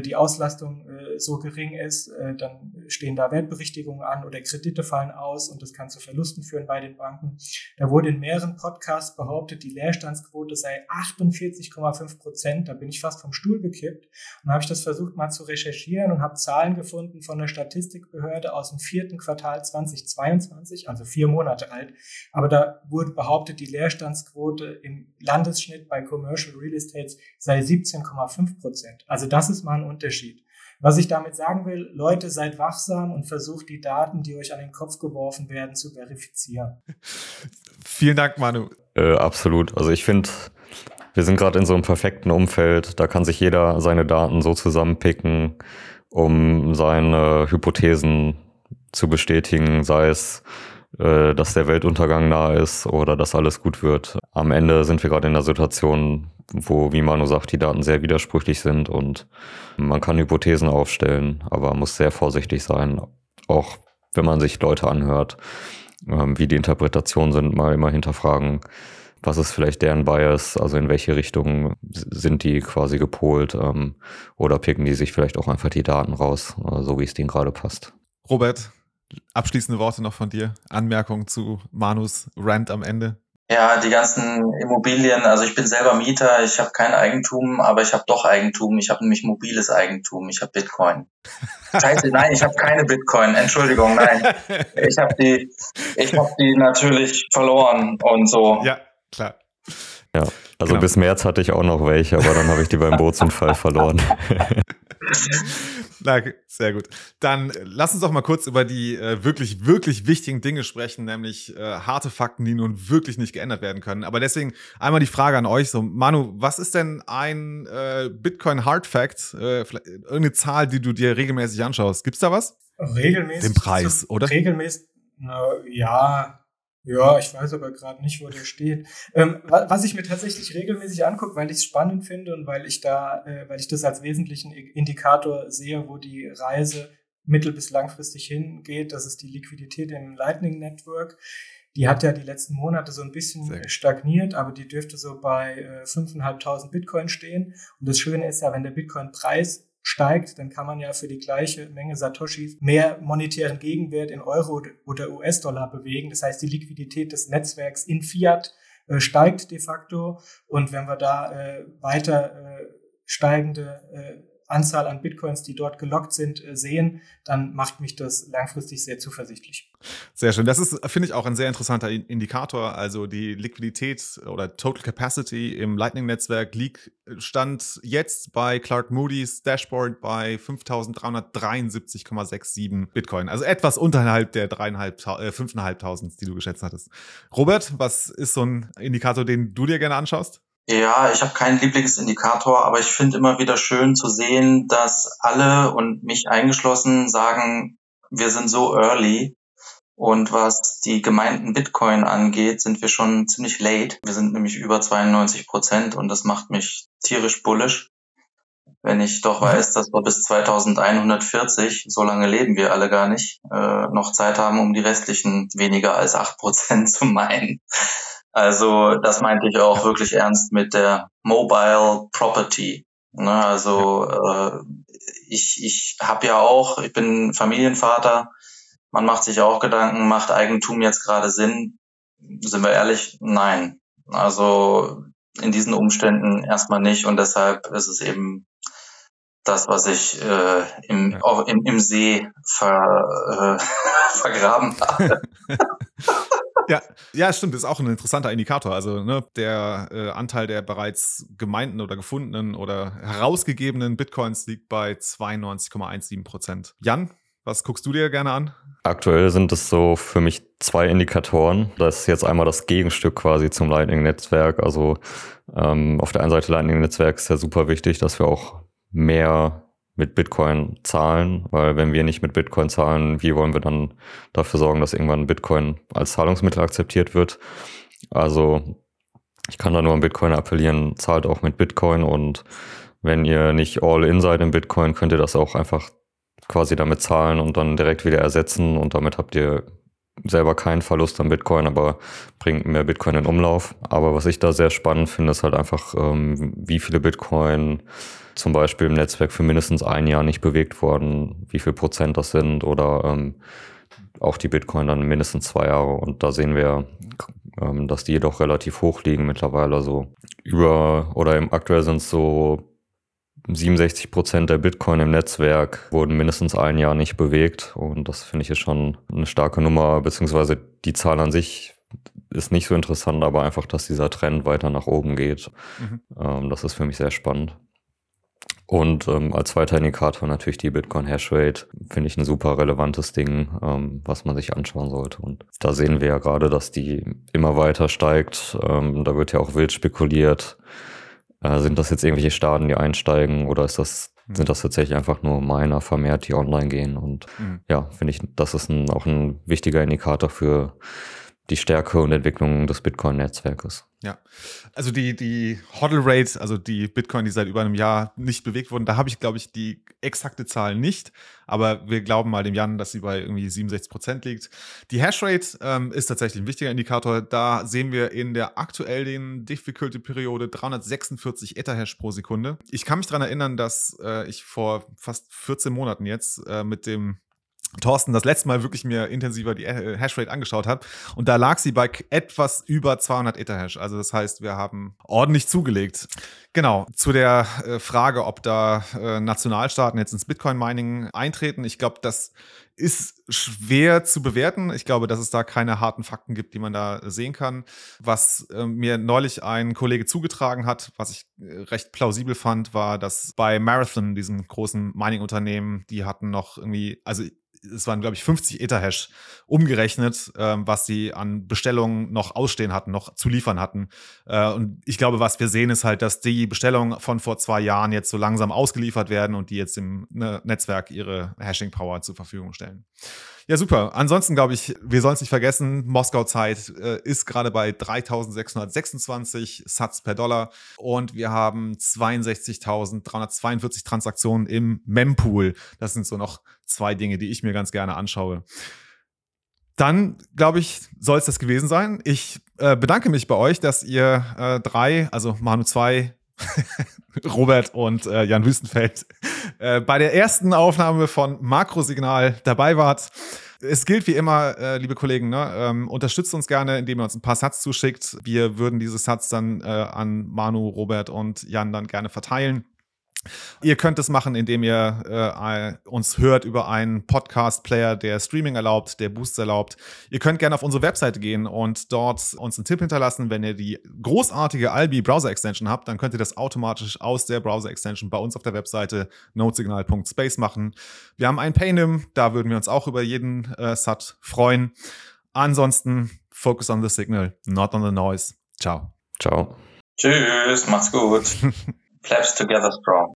S3: die Auslastung äh, so gering ist, äh, dann stehen da Wertberichtigungen an oder Kredite fallen aus und das kann zu Verlusten führen bei den Banken. Da wurde in mehreren Podcasts behauptet, die Leerstandsquote sei 48,5 Prozent. Da bin ich fast vom Stuhl gekippt und habe ich das versucht mal zu recherchieren und habe Zahlen gefunden von der Statistikbehörde aus dem vierten Quartal 2022, also vier Monate alt. Aber da wurde behauptet, die Leerstandsquote im Landesschnitt bei Commercial Real Estates sei 17,5 Prozent. Also das ist mal ein Unterschied. Was ich damit sagen will, Leute, seid wachsam und versucht die Daten, die euch an den Kopf geworfen werden, zu verifizieren.
S2: Vielen Dank, Manu.
S1: Äh, absolut. Also ich finde, wir sind gerade in so einem perfekten Umfeld. Da kann sich jeder seine Daten so zusammenpicken, um seine Hypothesen zu bestätigen, sei es äh, dass der Weltuntergang nahe ist oder dass alles gut wird. Am Ende sind wir gerade in einer Situation, wo, wie Manu sagt, die Daten sehr widersprüchlich sind und man kann Hypothesen aufstellen, aber muss sehr vorsichtig sein, auch wenn man sich Leute anhört, ähm, wie die Interpretationen sind, mal immer hinterfragen, was ist vielleicht deren Bias, also in welche Richtung sind die quasi gepolt ähm, oder picken die sich vielleicht auch einfach die Daten raus, äh, so wie es denen gerade passt.
S2: Robert, abschließende Worte noch von dir, Anmerkung zu Manus Rant am Ende.
S4: Ja, die ganzen Immobilien, also ich bin selber Mieter, ich habe kein Eigentum, aber ich habe doch Eigentum. Ich habe nämlich mobiles Eigentum, ich habe Bitcoin. Scheiße, nein, ich habe keine Bitcoin, Entschuldigung, nein. Ich habe die, ich habe die natürlich verloren und so.
S2: Ja, klar.
S1: Ja, also genau. bis März hatte ich auch noch welche, aber dann habe ich die beim Bootsunfall verloren.
S2: Na, sehr gut. Dann äh, lass uns doch mal kurz über die äh, wirklich, wirklich wichtigen Dinge sprechen, nämlich äh, harte Fakten, die nun wirklich nicht geändert werden können. Aber deswegen einmal die Frage an euch: so, Manu, was ist denn ein äh, Bitcoin Hard Fact? Äh, irgendeine Zahl, die du dir regelmäßig anschaust? Gibt's da was?
S3: Regelmäßig.
S2: Den Preis, oder?
S3: Regelmäßig. Na, ja, ja, ich weiß aber gerade nicht, wo der steht. Ähm, was ich mir tatsächlich regelmäßig angucke, weil ich es spannend finde und weil ich da, äh, weil ich das als wesentlichen Indikator sehe, wo die Reise mittel- bis langfristig hingeht, das ist die Liquidität im Lightning Network. Die hat ja die letzten Monate so ein bisschen stagniert, aber die dürfte so bei äh, 5.500 Bitcoin stehen. Und das Schöne ist ja, wenn der Bitcoin-Preis steigt, dann kann man ja für die gleiche Menge Satoshis mehr monetären Gegenwert in Euro oder US-Dollar bewegen. Das heißt, die Liquidität des Netzwerks in Fiat äh, steigt de facto. Und wenn wir da äh, weiter äh, steigende äh, Anzahl an Bitcoins, die dort gelockt sind, äh, sehen, dann macht mich das langfristig sehr zuversichtlich.
S2: Sehr schön. Das ist, finde ich, auch ein sehr interessanter Indikator. Also die Liquidität oder Total Capacity im Lightning-Netzwerk liegt, stand jetzt bei Clark Moody's Dashboard bei 5.373,67 Bitcoin. Also etwas unterhalb der 5.500, äh, die du geschätzt hattest. Robert, was ist so ein Indikator, den du dir gerne anschaust?
S4: Ja, ich habe keinen Lieblingsindikator, aber ich finde immer wieder schön zu sehen, dass alle und mich eingeschlossen sagen, wir sind so early. Und was die gemeinten Bitcoin angeht, sind wir schon ziemlich late. Wir sind nämlich über 92 Prozent und das macht mich tierisch bullisch. Wenn ich doch mhm. weiß, dass wir bis 2140, so lange leben wir alle gar nicht, äh, noch Zeit haben, um die restlichen weniger als acht Prozent zu meinen. Also das meinte ich auch wirklich ernst mit der Mobile Property. Ne, also äh, ich, ich habe ja auch, ich bin Familienvater, man macht sich auch Gedanken, macht Eigentum jetzt gerade Sinn? Sind wir ehrlich? Nein. Also in diesen Umständen erstmal nicht und deshalb ist es eben das, was ich äh, im, ja. im, im See ver, äh, vergraben habe.
S2: ja, ja, stimmt, ist auch ein interessanter Indikator. Also ne, der äh, Anteil der bereits gemeinten oder gefundenen oder herausgegebenen Bitcoins liegt bei 92,17 Prozent. Jan, was guckst du dir gerne an?
S1: Aktuell sind es so für mich zwei Indikatoren. Das ist jetzt einmal das Gegenstück quasi zum Lightning-Netzwerk. Also ähm, auf der einen Seite Lightning-Netzwerk ist ja super wichtig, dass wir auch mehr mit Bitcoin zahlen, weil wenn wir nicht mit Bitcoin zahlen, wie wollen wir dann dafür sorgen, dass irgendwann Bitcoin als Zahlungsmittel akzeptiert wird? Also ich kann da nur an Bitcoin appellieren, zahlt auch mit Bitcoin und wenn ihr nicht all in seid in Bitcoin, könnt ihr das auch einfach quasi damit zahlen und dann direkt wieder ersetzen und damit habt ihr selber keinen Verlust an Bitcoin, aber bringt mehr Bitcoin in Umlauf. Aber was ich da sehr spannend finde, ist halt einfach, ähm, wie viele Bitcoin zum Beispiel im Netzwerk für mindestens ein Jahr nicht bewegt worden, wie viel Prozent das sind oder ähm, auch die Bitcoin dann mindestens zwei Jahre. Und da sehen wir, ähm, dass die jedoch relativ hoch liegen mittlerweile. So über oder im aktuell sind es so 67 Prozent der Bitcoin im Netzwerk wurden mindestens ein Jahr nicht bewegt. Und das finde ich ist schon eine starke Nummer, beziehungsweise die Zahl an sich ist nicht so interessant, aber einfach, dass dieser Trend weiter nach oben geht. Mhm. Ähm, das ist für mich sehr spannend. Und ähm, als zweiter Indikator natürlich die Bitcoin Hashrate. Finde ich ein super relevantes Ding, ähm, was man sich anschauen sollte. Und da sehen wir ja gerade, dass die immer weiter steigt. Ähm, da wird ja auch wild spekuliert. Äh, sind das jetzt irgendwelche Staaten, die einsteigen oder ist das, mhm. sind das tatsächlich einfach nur Miner vermehrt, die online gehen? Und mhm. ja, finde ich, das ist ein, auch ein wichtiger Indikator für die Stärke und Entwicklung des Bitcoin-Netzwerkes.
S2: Ja, also die, die Hodl Rate, also die Bitcoin, die seit über einem Jahr nicht bewegt wurden, da habe ich, glaube ich, die exakte Zahl nicht, aber wir glauben mal dem Jan, dass sie bei irgendwie 67 Prozent liegt. Die Hashrate ähm, ist tatsächlich ein wichtiger Indikator. Da sehen wir in der aktuellen Difficulty-Periode 346 Etherhash pro Sekunde. Ich kann mich daran erinnern, dass äh, ich vor fast 14 Monaten jetzt äh, mit dem Thorsten das letzte Mal wirklich mir intensiver die äh, Hashrate angeschaut habe. Und da lag sie bei etwas über 200 Etherhash. Also das heißt, wir haben ordentlich zugelegt. Genau, zu der äh, Frage, ob da äh, Nationalstaaten jetzt ins Bitcoin-Mining eintreten. Ich glaube, das ist schwer zu bewerten. Ich glaube, dass es da keine harten Fakten gibt, die man da sehen kann. Was mir neulich ein Kollege zugetragen hat, was ich recht plausibel fand, war, dass bei Marathon, diesem großen Mining-Unternehmen, die hatten noch irgendwie, also es waren, glaube ich, 50 Etherhash umgerechnet, ähm, was sie an Bestellungen noch ausstehen hatten, noch zu liefern hatten. Äh, und ich glaube, was wir sehen, ist halt, dass die Bestellungen von vor zwei Jahren jetzt so langsam ausgeliefert werden und die jetzt im ne, Netzwerk ihre Hashing-Power zur Verfügung stellen. Ja, super. Ansonsten glaube ich, wir sollen es nicht vergessen, Moskau-Zeit äh, ist gerade bei 3626 Satz per Dollar und wir haben 62.342 Transaktionen im Mempool. Das sind so noch zwei Dinge, die ich mir ganz gerne anschaue. Dann, glaube ich, soll es das gewesen sein. Ich äh, bedanke mich bei euch, dass ihr äh, drei, also Manu zwei, Robert und äh, Jan Wüstenfeld äh, bei der ersten Aufnahme von Makrosignal dabei wart. Es gilt wie immer, äh, liebe Kollegen, ne, ähm, unterstützt uns gerne, indem ihr uns ein paar Satz zuschickt. Wir würden diese Satz dann äh, an Manu, Robert und Jan dann gerne verteilen. Ihr könnt es machen, indem ihr äh, uns hört über einen Podcast-Player, der Streaming erlaubt, der Boosts erlaubt. Ihr könnt gerne auf unsere Webseite gehen und dort uns einen Tipp hinterlassen. Wenn ihr die großartige Albi Browser Extension habt, dann könnt ihr das automatisch aus der Browser Extension bei uns auf der Webseite notesignal.space machen. Wir haben ein Paynim, da würden wir uns auch über jeden äh, Sat freuen. Ansonsten focus on the signal, not on the noise. Ciao.
S1: Ciao.
S4: Tschüss, macht's gut. Plebs together strong.